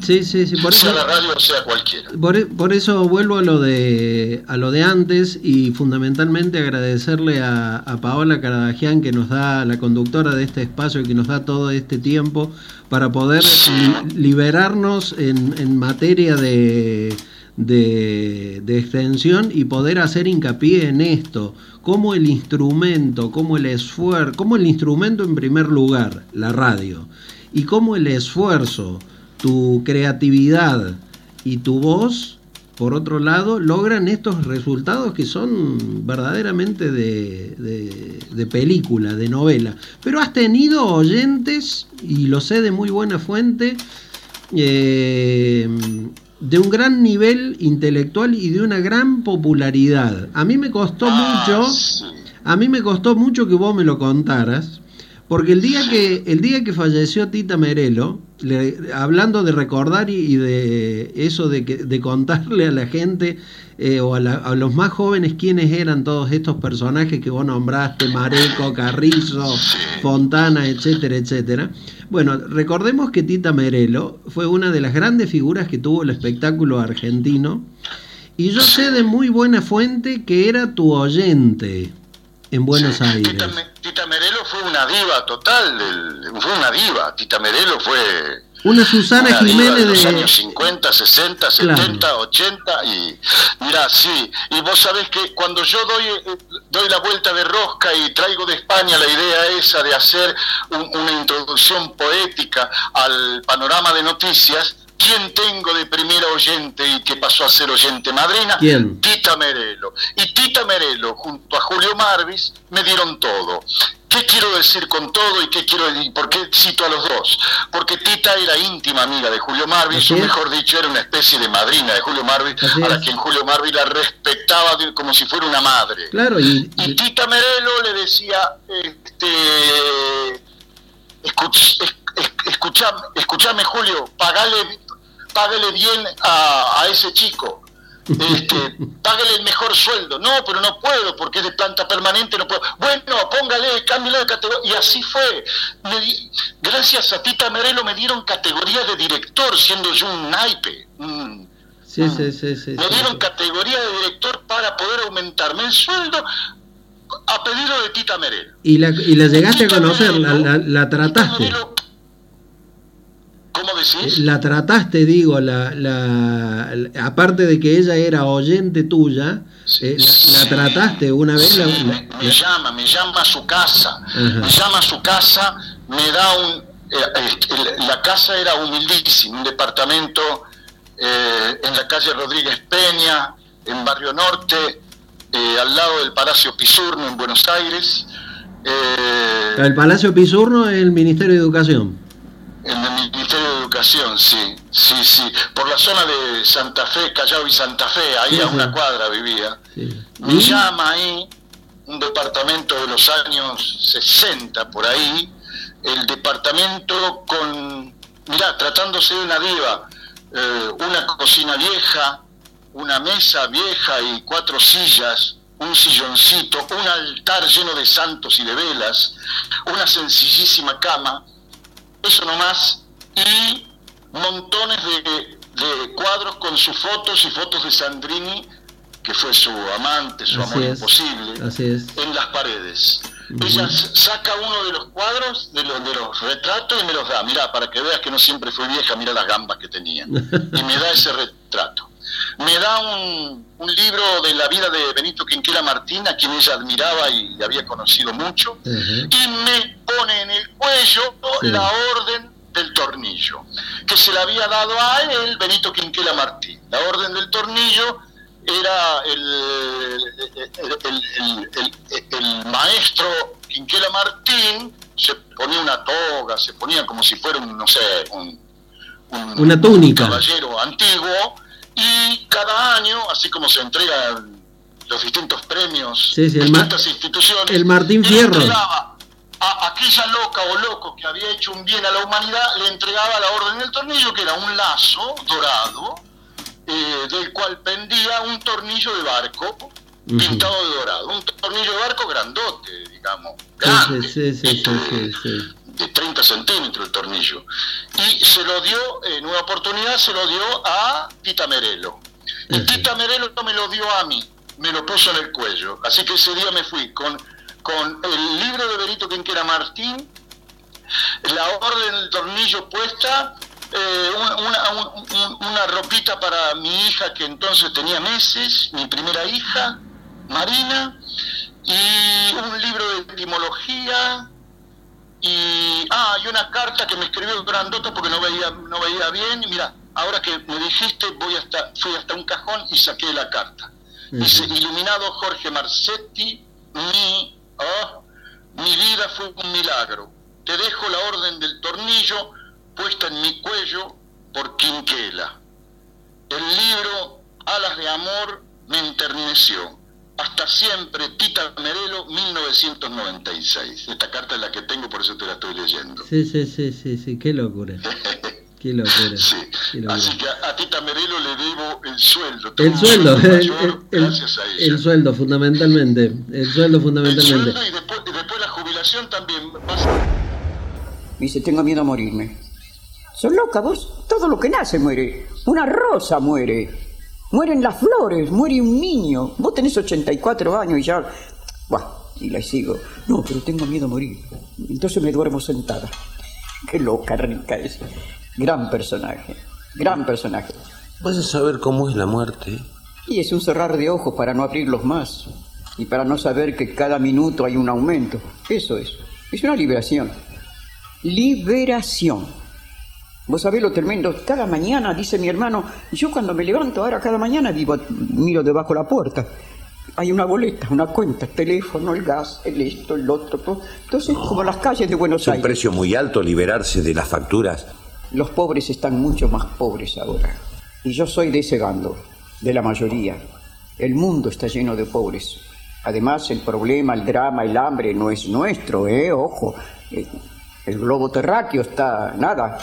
Sí, sí, sí, por sea eso... la radio o sea cualquiera. Por, e- por eso vuelvo a lo de a lo de antes y fundamentalmente agradecerle a, a Paola Caradagian que nos da la conductora de este espacio y que nos da todo este tiempo para poder li- liberarnos en, en materia de, de, de extensión y poder hacer hincapié en esto, como el instrumento, como el esfuerzo, como el instrumento en primer lugar, la radio, y como el esfuerzo, tu creatividad y tu voz, por otro lado, logran estos resultados que son verdaderamente de, de- de película, de novela. Pero has tenido oyentes, y lo sé de muy buena fuente, eh, de un gran nivel intelectual y de una gran popularidad. A mí me costó mucho, a mí me costó mucho que vos me lo contaras, porque el día que el día que falleció Tita Merelo, le- hablando de recordar y, y de eso de que de contarle a la gente eh, o a, la- a los más jóvenes quiénes eran todos estos personajes que vos nombraste, Mareco, Carrizo, Fontana, etcétera, etcétera. Bueno, recordemos que Tita Merelo fue una de las grandes figuras que tuvo el espectáculo argentino y yo sé de muy buena fuente que era tu oyente en Buenos Aires. Tita, Tita Merelo fue una diva total, del- fue una diva, Tita Merelo fue Una Susana una diva Jiménez de los de... años 50, 60, Claro. 70, 80 y mira, sí, y vos sabés que cuando yo doy eh, doy la vuelta de rosca y traigo de España la idea esa de hacer un- una introducción poética al panorama de noticias, ¿quién tengo de primera oyente y que pasó a ser oyente madrina? ¿Quién? Tita Merelo. Y Tita Merelo junto a Julio Marvis me dieron todo. ¿Qué quiero decir con todo y qué quiero y por qué cito a los dos? Porque Tita era íntima amiga de Julio Marvis, o mejor dicho, era una especie de madrina de Julio Marvis, Así a la es. quien Julio Marvis la respetaba de- como si fuera una madre. Claro, y, Y Tita Merelo le decía, este, escuch- es- es- escuchame, escuchame, Julio, pagale, págale bien a, a ese chico. Este, *laughs* págale el mejor sueldo. No, pero no puedo porque es de planta permanente, no puedo. Bueno, póngale, cámbialo de categoría. Y así fue. Me di- gracias a Tita Merelo me dieron categoría de director, siendo yo un naipe. un- sí, sí, sí, sí, me dieron sí. categoría de director para poder aumentarme el sueldo a pedido de Tita Merelo. Y la, y la llegaste a conocer, la, la, la trataste. ¿Cómo decís? La trataste, digo, la, la, la- aparte de que ella era oyente tuya, eh, la, la trataste una vez. me llama, me llama a su casa, me llama a su casa, me da un... eh, eh, la casa era humildísima, un departamento eh, en la calle Rodríguez Peña, en Barrio Norte, eh, al lado del Palacio Pisurno en Buenos Aires. eh, el Palacio Pisurno es el Ministerio de Educación. En el Ministerio de Educación, sí, sí, sí. Por la zona de Santa Fe, Callao y Santa Fe, ahí a una cuadra vivía. Sí. Me llama ahí, un departamento de los años 60 por ahí, el departamento con, mirá, tratándose de una diva, eh, una cocina vieja, una mesa vieja y cuatro sillas, un silloncito, un altar lleno de santos y de velas, una sencillísima cama, eso nomás, y montones de, de cuadros con sus fotos y fotos de Sandrini, que fue su amante, su Así amor es. imposible, Así es. en las paredes. Ella saca uno de los cuadros, de los, de los retratos y me los da. Mirá, para que veas que no siempre fue vieja, mira las gambas que tenía. *laughs* Y me da ese retrato. Me da un, un libro de la vida de Benito Quinquela Martín, a quien ella admiraba y había conocido mucho, y me pone en el cuello Sí. la orden del tornillo, que se le había dado a él Benito Quinquela Martín. La orden del tornillo era el, el, el- el- el- el maestro Quinquela Martín, se ponía una toga, se ponía como si fuera un, no sé, un, un- Una túnica. un caballero antiguo, y cada año, así como se entregan los distintos premios, Sí, ma- distintas instituciones, el Martín Fierro. a aquella loca o loco que había hecho un bien a la humanidad, le entregaba la orden del tornillo, que era un lazo dorado, eh, del cual pendía un tornillo de barco pintado de dorado. Un tornillo de barco grandote, digamos. Grande. Sí, sí, sí. De 30 centímetros el tornillo. Y se lo dio, en una oportunidad, se lo dio a Tita Merelo. Y Tita Merelo me lo dio a mí, me lo puso en el cuello. Así que ese día me fui con, con el libro de Benito Quinquera Martín, la orden del tornillo puesta, eh, una, una- un- una ropita para mi hija que entonces tenía meses, mi primera hija, Marina, y un libro de etimología, y ah y una carta que me escribió grandota porque no veía no veía bien. Y mira ahora que me dijiste voy hasta fui hasta un cajón y saqué la carta. Dice iluminado Jorge Marcetti mi ah, mi vida fue un milagro. Te dejo la orden del tornillo puesta en mi cuello por Quinquela el libro Alas de Amor me enterneció hasta siempre, Tita Merelo, 1996. Esta carta es la que tengo, por eso te la estoy leyendo. Sí, sí, sí, sí, sí, qué locura. *laughs* Qué locura. Sí. qué locura. Así que a, a Tita Merelo le debo el sueldo. El sueldo, sueldo el, mayor el- gracias a ella. el sueldo fundamentalmente, el sueldo El fundamentalmente. sueldo y después, y después la jubilación también. Vas Dice, tengo miedo a morirme. ¿Sos loca vos? Todo lo que nace muere. Una rosa muere. Mueren las flores, muere un niño. Vos tenés 84 años y ya... Buah, y la sigo. No, pero tengo miedo a morir. Entonces me duermo sentada. *laughs* Qué loca, rica es. Gran personaje. Gran personaje. ¿Vas a saber cómo es la muerte? Y es un cerrar de ojos para no abrirlos más. Y para no saber que cada minuto hay un aumento. Eso es. Es una liberación. Liberación. Vos sabés lo tremendo. Cada mañana, dice mi hermano, yo cuando me levanto ahora cada mañana vivo, miro debajo de la puerta. Hay una boleta, una cuenta, teléfono, el gas, el esto, el otro. todo. Entonces, como las calles de Buenos Es un Aires. precio muy alto liberarse de las facturas. Los pobres están mucho más pobres ahora. Y yo soy de ese bando, de la mayoría. El mundo está lleno de pobres. Además, el problema, el drama, el hambre no es nuestro, ¿eh? Ojo. El globo terráqueo está nada.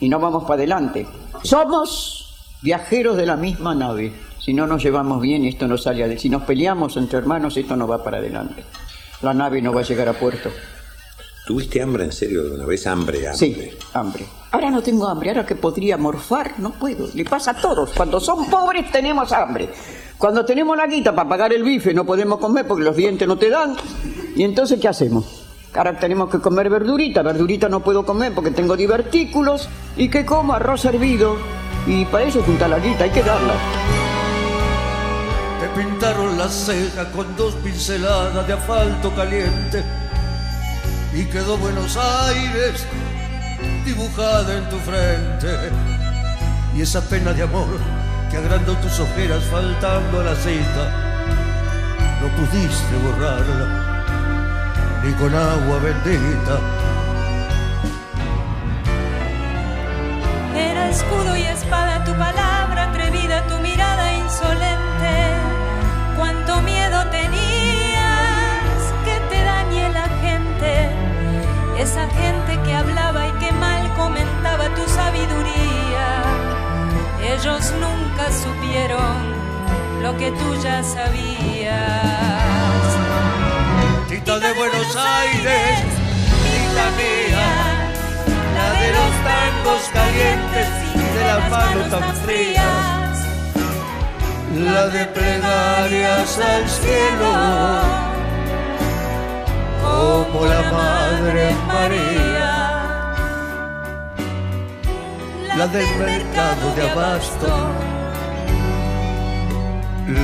Y no vamos para adelante. Somos viajeros de la misma nave. Si no nos llevamos bien, esto no sale adelante. Si nos peleamos entre hermanos, esto no va para adelante. La nave no va a llegar a puerto. ¿Tuviste hambre en serio de una vez? Hambre, hambre. Sí, hambre. Ahora no tengo hambre, ahora que podría morfar, no puedo. Le pasa a todos. Cuando son pobres tenemos hambre. Cuando tenemos la guita para pagar el bife no podemos comer porque los dientes no te dan. ¿Y entonces qué hacemos? Ahora tenemos que comer verdurita. Verdurita no puedo comer porque tengo divertículos. ¿Y qué como? Arroz hervido. Y para eso junta la guita, hay que darla. Te pintaron la ceja con dos pinceladas de asfalto caliente y quedó Buenos Aires dibujada en tu frente. Y esa pena de amor que agrandó tus ojeras faltando a la cita, no pudiste borrarla ni con agua bendita. Era escudo y espada tu palabra atrevida, tu mirada insolente. Cuánto miedo tenías que te dañe la gente. Esa gente que hablaba y que mal comentaba tu sabiduría. Ellos nunca supieron lo que tú ya sabías. Tita de Buenos Aires, tita mía, la de los tangos calientes y de las manos tan frías, la de plegarias al cielo, como la Madre María, la del mercado de abasto,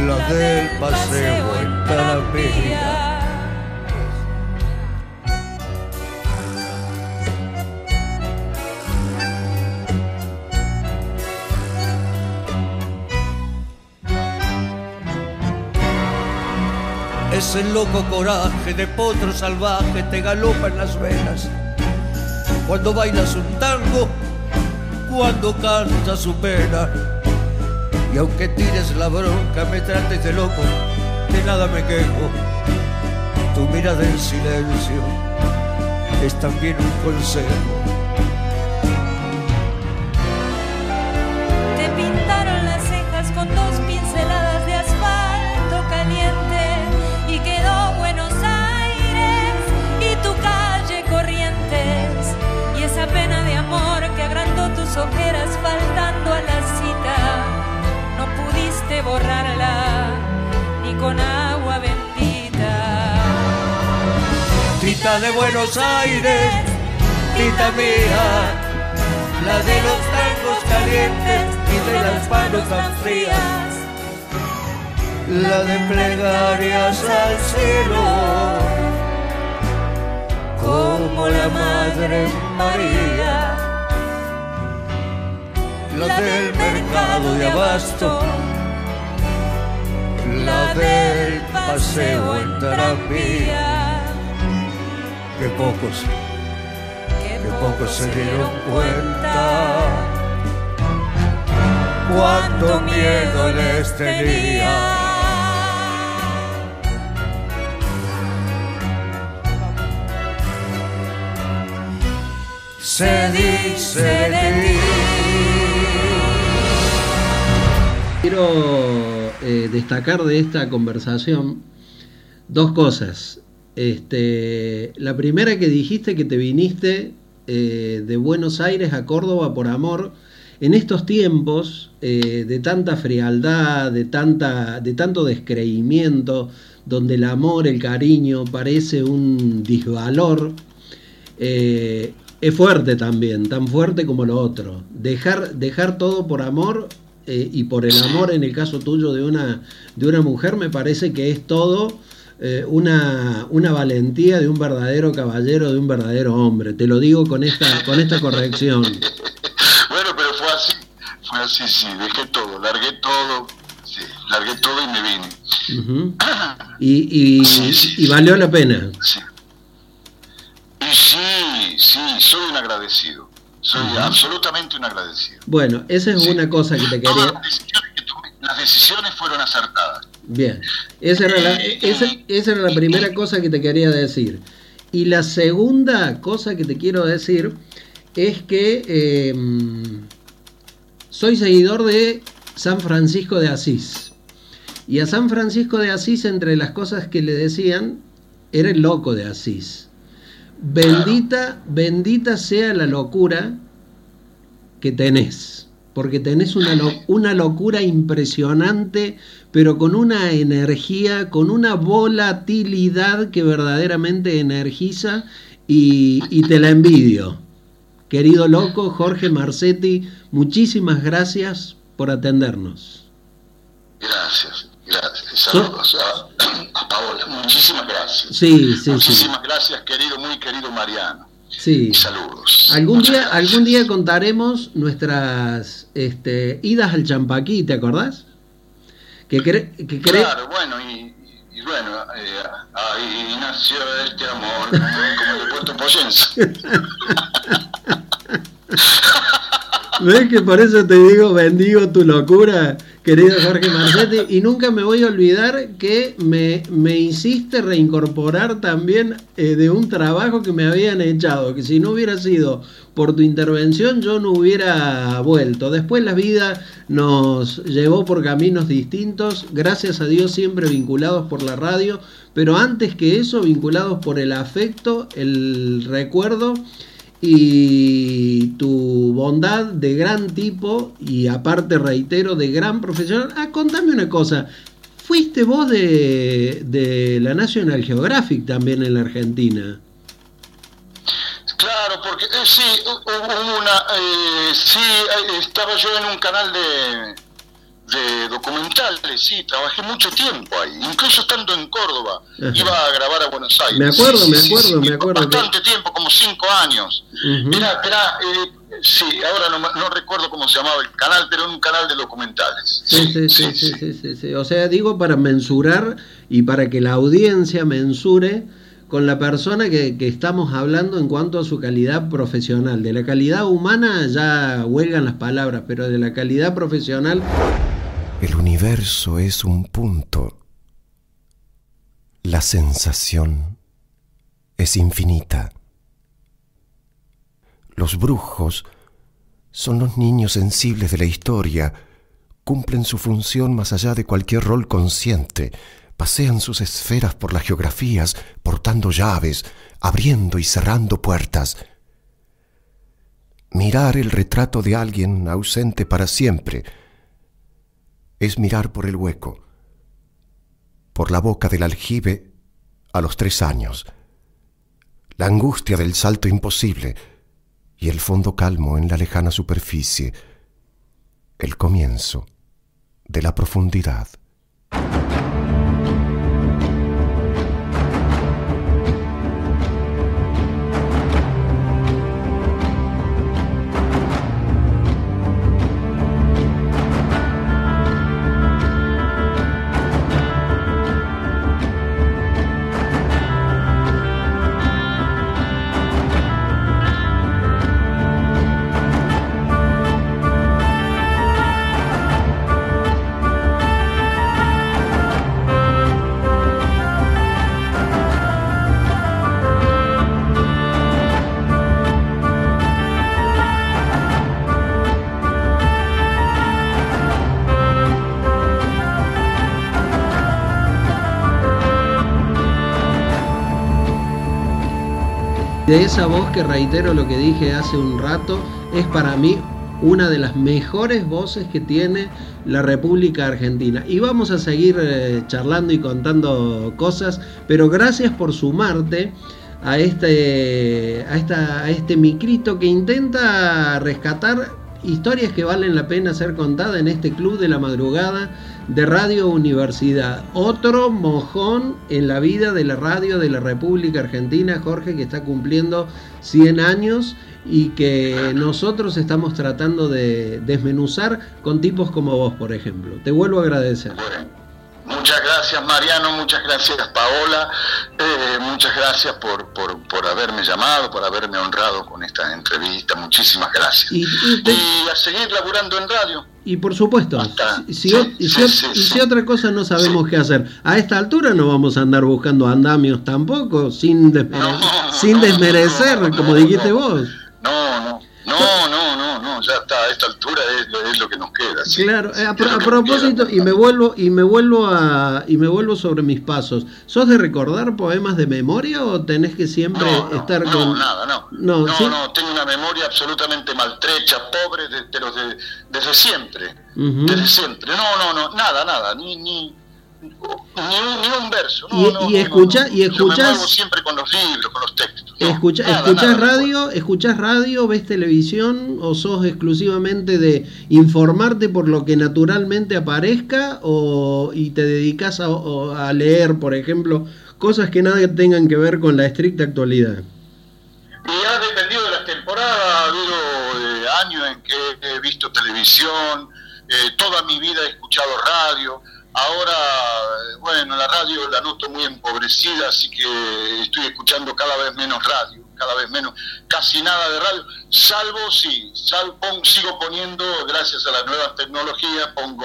la del paseo en Talavera. Ese loco coraje de potro salvaje te galopa en las venas. Cuando bailas un tango, cuando cantas su pena. Y aunque tires la bronca, me trates de loco, de nada me quejo. Tu mirada en silencio es también un consejo. ojeras faltando a la cita, no pudiste borrarla ni con agua bendita. Tita de Buenos Aires, tita mía, la de los tangos calientes y de las manos tan frías, la de plegarias al cielo. Como la Madre María la del mercado de abasto, la del paseo en tranvía. que pocos, que pocos se dieron cuenta. cuánto miedo les tenía. Se dice de ti. Quiero eh, destacar de esta conversación dos cosas. Este, la primera que dijiste que te viniste eh, de Buenos Aires a Córdoba por amor, en estos tiempos eh, de tanta frialdad, de, tanta, de tanto descreimiento, donde el amor, el cariño parece un disvalor, es fuerte también, tan fuerte como lo otro. Dejar, dejar todo por amor eh, y por el amor en el caso tuyo de una, de una mujer me parece que es todo eh, una, una valentía de un verdadero caballero, de un verdadero hombre. Te lo digo con esta, con esta corrección. *laughs* Bueno, pero fue así, fue así, sí, dejé todo, largué todo, sí, largué todo y me vine. *clears throat* Y, y- y valió la pena. Y sí, sí, soy un agradecido, soy absolutamente un agradecido. Bueno, esa es una cosa que te quería... Las decisiones fueron acertadas. Bien, esa era, la, esa, esa era la primera cosa que te quería decir. Y la segunda cosa que te quiero decir es que eh, soy seguidor de San Francisco de Asís. Y a San Francisco de Asís, entre las cosas que le decían, era el loco de Asís. Bendita, bendita sea la locura que tenés, porque tenés una, una locura impresionante, pero con una energía, con una volatilidad que verdaderamente energiza y, y te la envidio. Querido loco, Jorge Marcetti, muchísimas gracias por atendernos. Gracias, gracias. Saludos *clears throat* a, Paola, muchísimas gracias. Sí, sí, sí. Muchísimas gracias, querido, muy querido Mariano. Sí. Saludos. Algún día, algún día contaremos nuestras este, idas al Champaquí, ¿te acordás? Que, cre- que cre- Claro, bueno, y, y bueno, eh, ahí nació este amor, como el Puerto Poyense. *laughs* ¿Ves que por eso te digo bendigo tu locura, querido Jorge Marcetti? Y nunca me voy a olvidar que me, me hiciste reincorporar también eh, de un trabajo que me habían echado, que si no hubiera sido por tu intervención yo no hubiera vuelto. Después la vida nos llevó por caminos distintos, gracias a Dios siempre vinculados por la radio, pero antes que eso vinculados por el afecto, el recuerdo y tu bondad de gran tipo y aparte reitero de gran profesional. Ah, contame una cosa. Fuiste vos de, de la National Geographic también en la Argentina. Claro, porque eh, sí, hu- hubo una, eh, sí, eh, estaba yo en un canal de, de documentales, sí, trabajé mucho tiempo ahí, incluso estando en Córdoba, Ajá. iba a grabar a Buenos Aires. Me acuerdo, Sí, me acuerdo, sí, me acuerdo que- Bastante tiempo, como cinco años. Era, era, eh, sí, ahora no, recuerdo cómo se llamaba el canal, pero era un canal de documentales. Sí, sí, sí, sí, sí, sí, sí. O sea, digo para mensurar y para que la audiencia mensure con la persona que, que estamos hablando en cuanto a su calidad profesional. De la calidad humana ya huelgan las palabras, pero de la calidad profesional El universo es un punto. La sensación es infinita. Los brujos son los niños sensibles de la historia, cumplen su función más allá de cualquier rol consciente, pasean sus esferas por las geografías, portando llaves, abriendo y cerrando puertas. Mirar el retrato de alguien ausente para siempre, es mirar por el hueco, por la boca del aljibe a los tres años, la angustia del salto imposible y el fondo calmo en la lejana superficie, el comienzo de la profundidad. De esa voz que reitero lo que dije hace un rato, es para mí una de las mejores voces que tiene la República Argentina. Y vamos a seguir eh, charlando y contando cosas, pero gracias por sumarte a este, a, esta, a este micrito que intenta rescatar historias que valen la pena ser contadas en este club de la madrugada de Radio Universidad. Otro mojón en la vida de la radio de la República Argentina, Jorge, que está cumpliendo 100 años y que nosotros estamos tratando de desmenuzar con tipos como vos, por ejemplo. Te vuelvo a agradecer. Muchas gracias Mariano, muchas gracias Paola, eh, muchas gracias por, por, por, haberme llamado, por haberme honrado con esta entrevista, muchísimas gracias. Y, a seguir laburando en radio. Y por supuesto, si, si, otra cosa no sabemos qué hacer, a esta altura no vamos a andar buscando andamios tampoco, sin, sin desmerecer, como dijiste vos. No, no, no, no, no, no, ya está, a esta altura es, lo que nos queda. Claro, eh, a, propósito, y me vuelvo, y me vuelvo a, y me vuelvo sobre mis pasos. ¿Sos de recordar poemas de memoria o tenés que siempre estar no, con. No, nada, no. No, no, tengo una memoria absolutamente maltrecha, pobre, de, de, desde siempre. Desde siempre. No, no, no, nada, nada, ni, ni ni un, verso. y, y escucha, y escuchas. siempre con los libros, con los textos. escucha, ¿Escuchás radio? ¿Escuchás radio? ¿Ves televisión? ¿O sos exclusivamente de informarte por lo que naturalmente aparezca? ¿O y te dedicas a, a leer, por ejemplo, cosas que nada tengan que ver con la estricta actualidad? Y ha dependido de las temporadas, ha habido eh, años en que he visto televisión, eh, toda mi vida he escuchado radio Ahora, bueno, la radio la noto muy empobrecida, así que estoy escuchando cada vez menos radio, cada vez menos, casi nada de radio, salvo sí, salvo, sigo poniendo, gracias a las nuevas tecnologías, pongo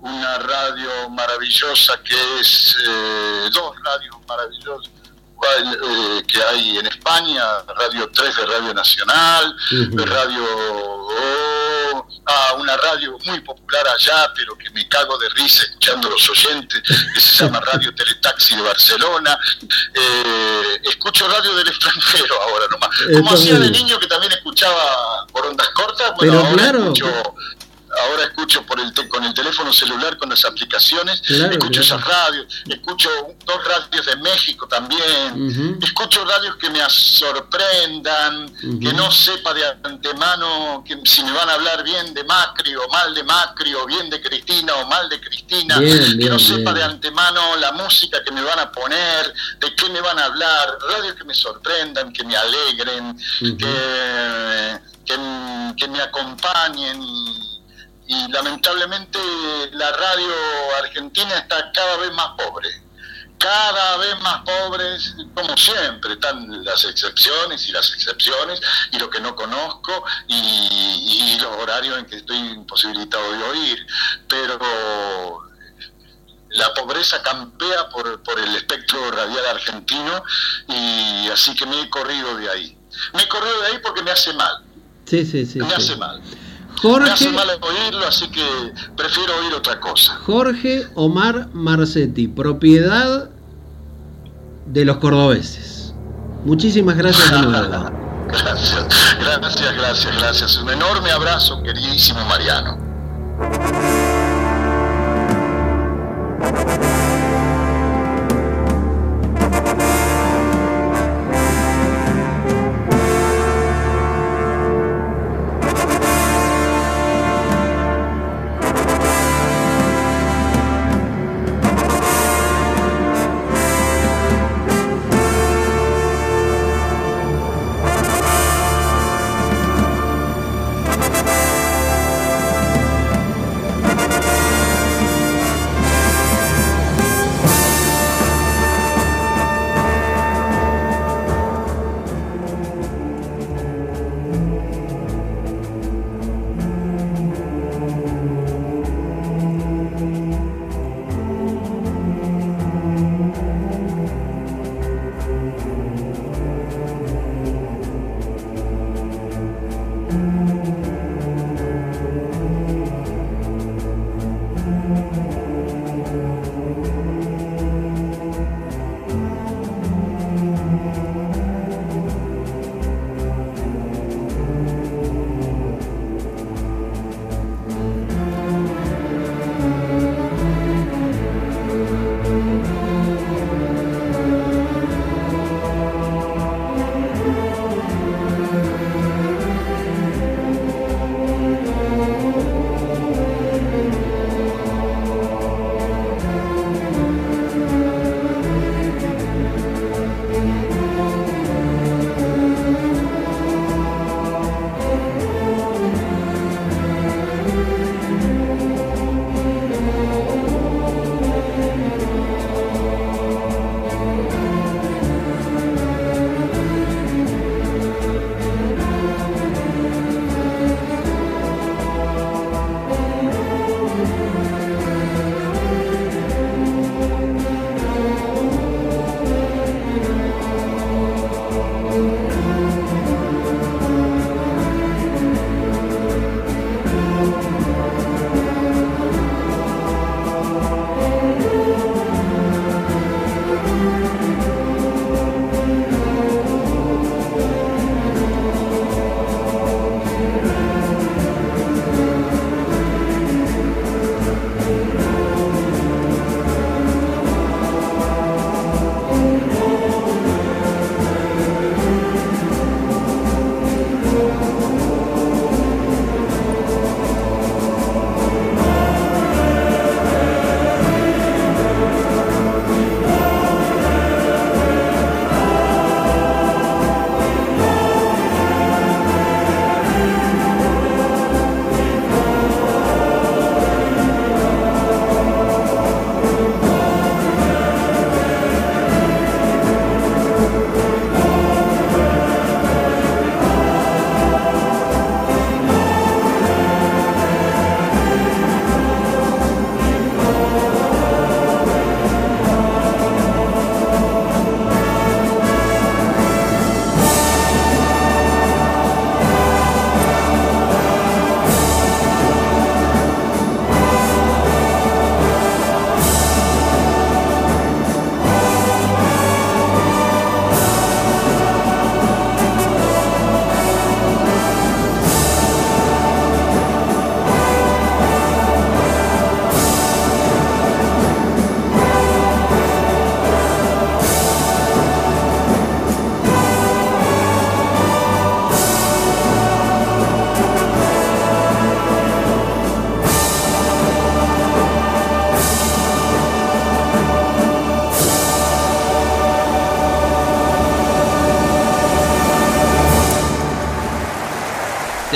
una radio maravillosa que es, eh, dos radios maravillosas eh, que hay en España, Radio 3 de Radio Nacional, de Radio a una radio muy popular allá, pero que me cago de risa escuchando los oyentes, que se llama Radio Teletaxi de Barcelona. Eh, escucho radio del extranjero ahora nomás. Como hacía de niño que también escuchaba por ondas cortas, bueno, pero ahora claro. escucho ahora escucho por el con el teléfono celular con las aplicaciones, escucho esas radios, escucho dos radios de México también, escucho radios que me sorprendan, que no sepa de antemano que si me van a hablar bien de Macri o mal de Macri o bien de Cristina o mal de Cristina, que no sepa de antemano la música que me van a poner, de qué me van a hablar, radios que me sorprendan, que me alegren, que, que, que me acompañen. y lamentablemente la radio argentina está cada vez más pobre. Cada vez más pobres, como siempre, están las excepciones y las excepciones, y lo que no conozco, y, los horarios en que estoy imposibilitado de oír. Pero la pobreza campea por, por el espectro radial argentino, y así que me he corrido de ahí. Me he corrido de ahí porque me hace mal. Sí, sí, sí. Me hace mal. Jorge, me hace mal oírlo, así que prefiero oír otra cosa. Jorge Omar Marcetti, propiedad de los cordobeses. Muchísimas gracias de nuevo. gracias, *laughs* gracias, gracias, gracias. Un enorme abrazo, queridísimo Mariano.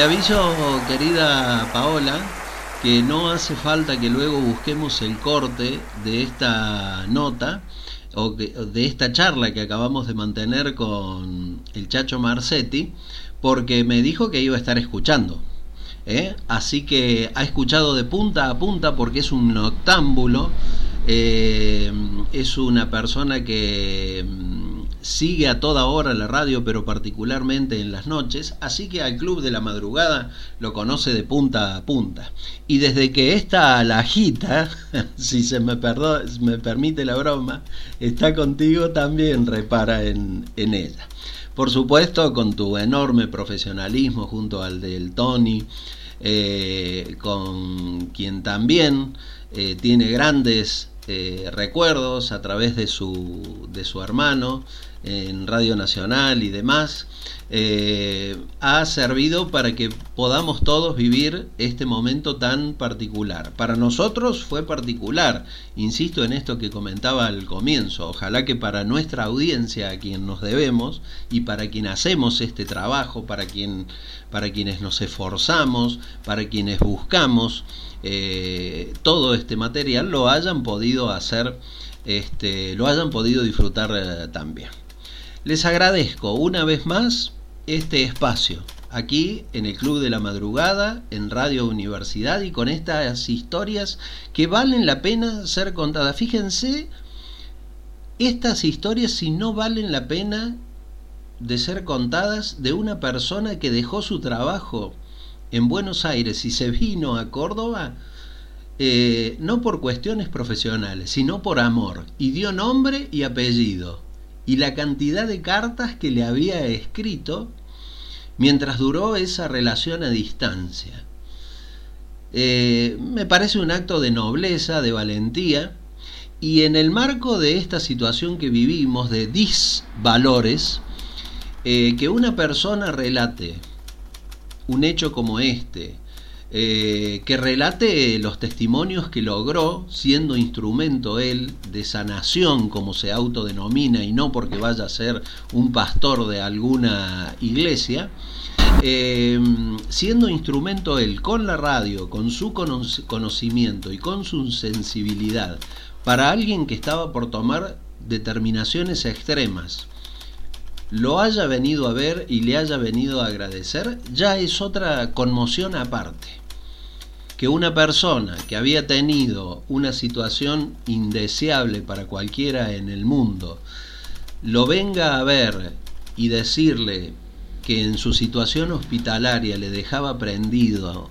Aviso, querida Paola, que no hace falta que luego busquemos el corte de esta nota o de esta charla que acabamos de mantener con el Chacho Marcetti, porque me dijo que iba a estar escuchando. ¿eh? Así que ha escuchado de punta a punta porque es un noctámbulo, eh, es una persona que sigue a toda hora la radio, pero particularmente en las noches, así que al Club de la Madrugada lo conoce de punta a punta. Y desde que esta lajita, *laughs* si se me, me permite la broma, está contigo, también repara en, en ella. Por supuesto, con tu enorme profesionalismo junto al del Tony, eh, con quien también eh, tiene grandes eh, recuerdos a través de su, de su hermano en Radio Nacional y demás. Eh, ha servido para que podamos todos vivir este momento tan particular. Para nosotros fue particular, insisto en esto que comentaba al comienzo, ojalá que para nuestra audiencia, a quien nos debemos y para quien hacemos este trabajo, para, quien, para quienes nos esforzamos, para quienes buscamos eh, todo este material, lo hayan podido hacer, este, lo hayan podido disfrutar eh, también. Les agradezco una vez más este espacio aquí en el Club de la Madrugada, en Radio Universidad y con estas historias que valen la pena ser contadas. Fíjense, estas historias si no valen la pena de ser contadas de una persona que dejó su trabajo en Buenos Aires y se vino a Córdoba, eh, no por cuestiones profesionales, sino por amor, y dio nombre y apellido y la cantidad de cartas que le había escrito mientras duró esa relación a distancia. Eh, me parece un acto de nobleza, de valentía, y en el marco de esta situación que vivimos de disvalores, eh, que una persona relate un hecho como este, eh, que relate los testimonios que logró, siendo instrumento él de sanación, como se autodenomina, y no porque vaya a ser un pastor de alguna iglesia, eh, siendo instrumento él con la radio, con su conocimiento y con su sensibilidad, para alguien que estaba por tomar determinaciones extremas, lo haya venido a ver y le haya venido a agradecer, ya es otra conmoción aparte. Que una persona que había tenido una situación indeseable para cualquiera en el mundo, lo venga a ver y decirle que en su situación hospitalaria le dejaba prendido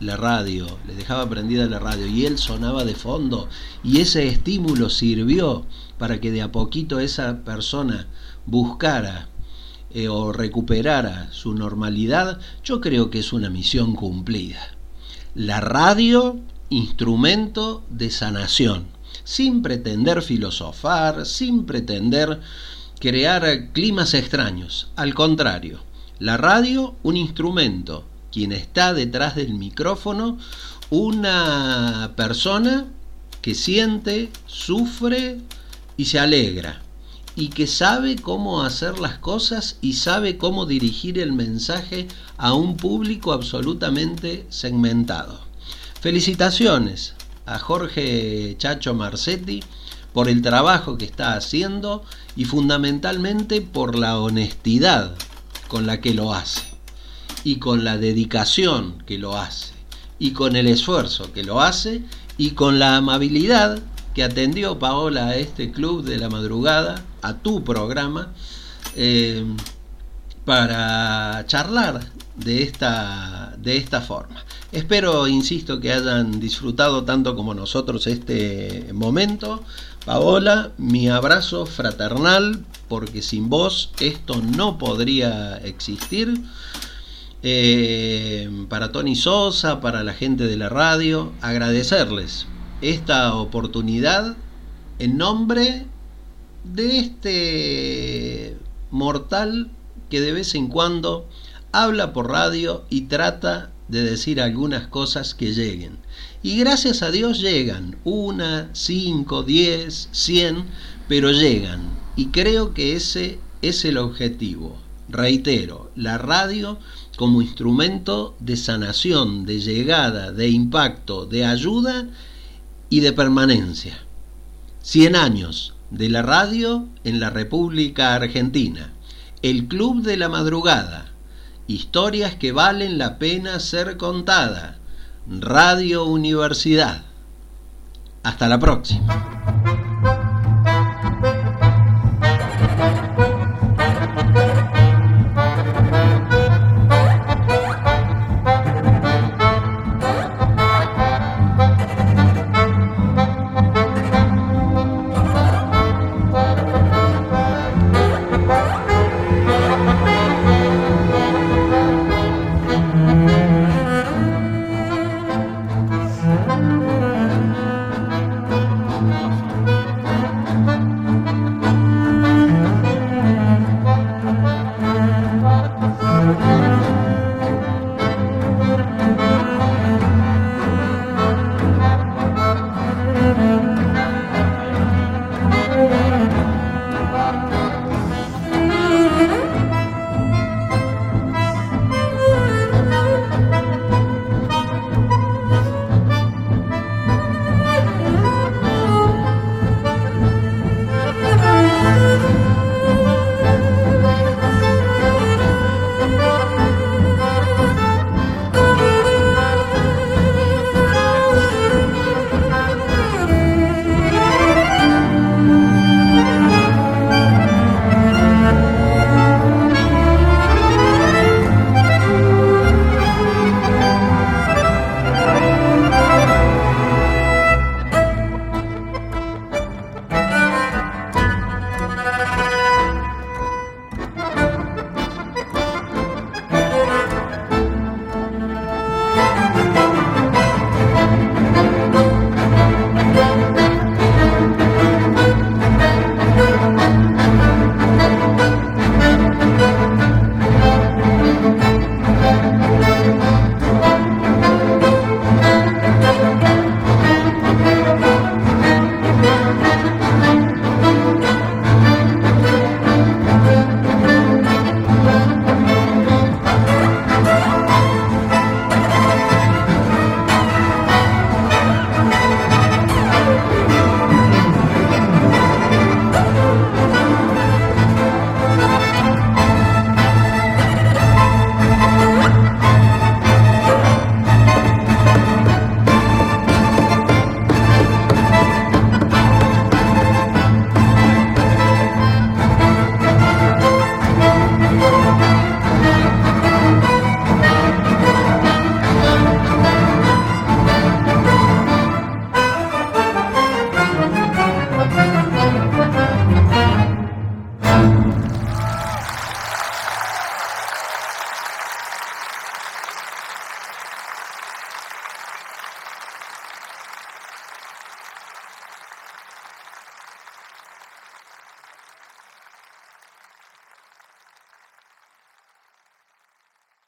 la radio, le dejaba prendida la radio y él sonaba de fondo y ese estímulo sirvió para que de a poquito esa persona buscara eh, o recuperara su normalidad, yo creo que es una misión cumplida. La radio, instrumento de sanación, sin pretender filosofar, sin pretender crear climas extraños. Al contrario, la radio, un instrumento. Quien está detrás del micrófono, una persona que siente, sufre y se alegra y que sabe cómo hacer las cosas y sabe cómo dirigir el mensaje a un público absolutamente segmentado. Felicitaciones a Jorge Chacho Marcetti por el trabajo que está haciendo y fundamentalmente por la honestidad con la que lo hace y con la dedicación que lo hace y con el esfuerzo que lo hace y con la amabilidad que atendió Paola a este club de la madrugada, a tu programa, eh, para charlar de esta, de esta forma. Espero, insisto, que hayan disfrutado tanto como nosotros este momento. Paola, mi abrazo fraternal, porque sin vos esto no podría existir. Eh, para Tony Sosa, para la gente de la radio, agradecerles esta oportunidad en nombre de este mortal que de vez en cuando habla por radio y trata de decir algunas cosas que lleguen. Y gracias a Dios llegan, una, cinco, diez, cien, pero llegan. Y creo que ese es el objetivo, reitero, la radio como instrumento de sanación, de llegada, de impacto, de ayuda y de permanencia. 100 años de la radio en la República Argentina. El Club de la Madrugada. Historias que valen la pena ser contadas. Radio Universidad. Hasta la próxima.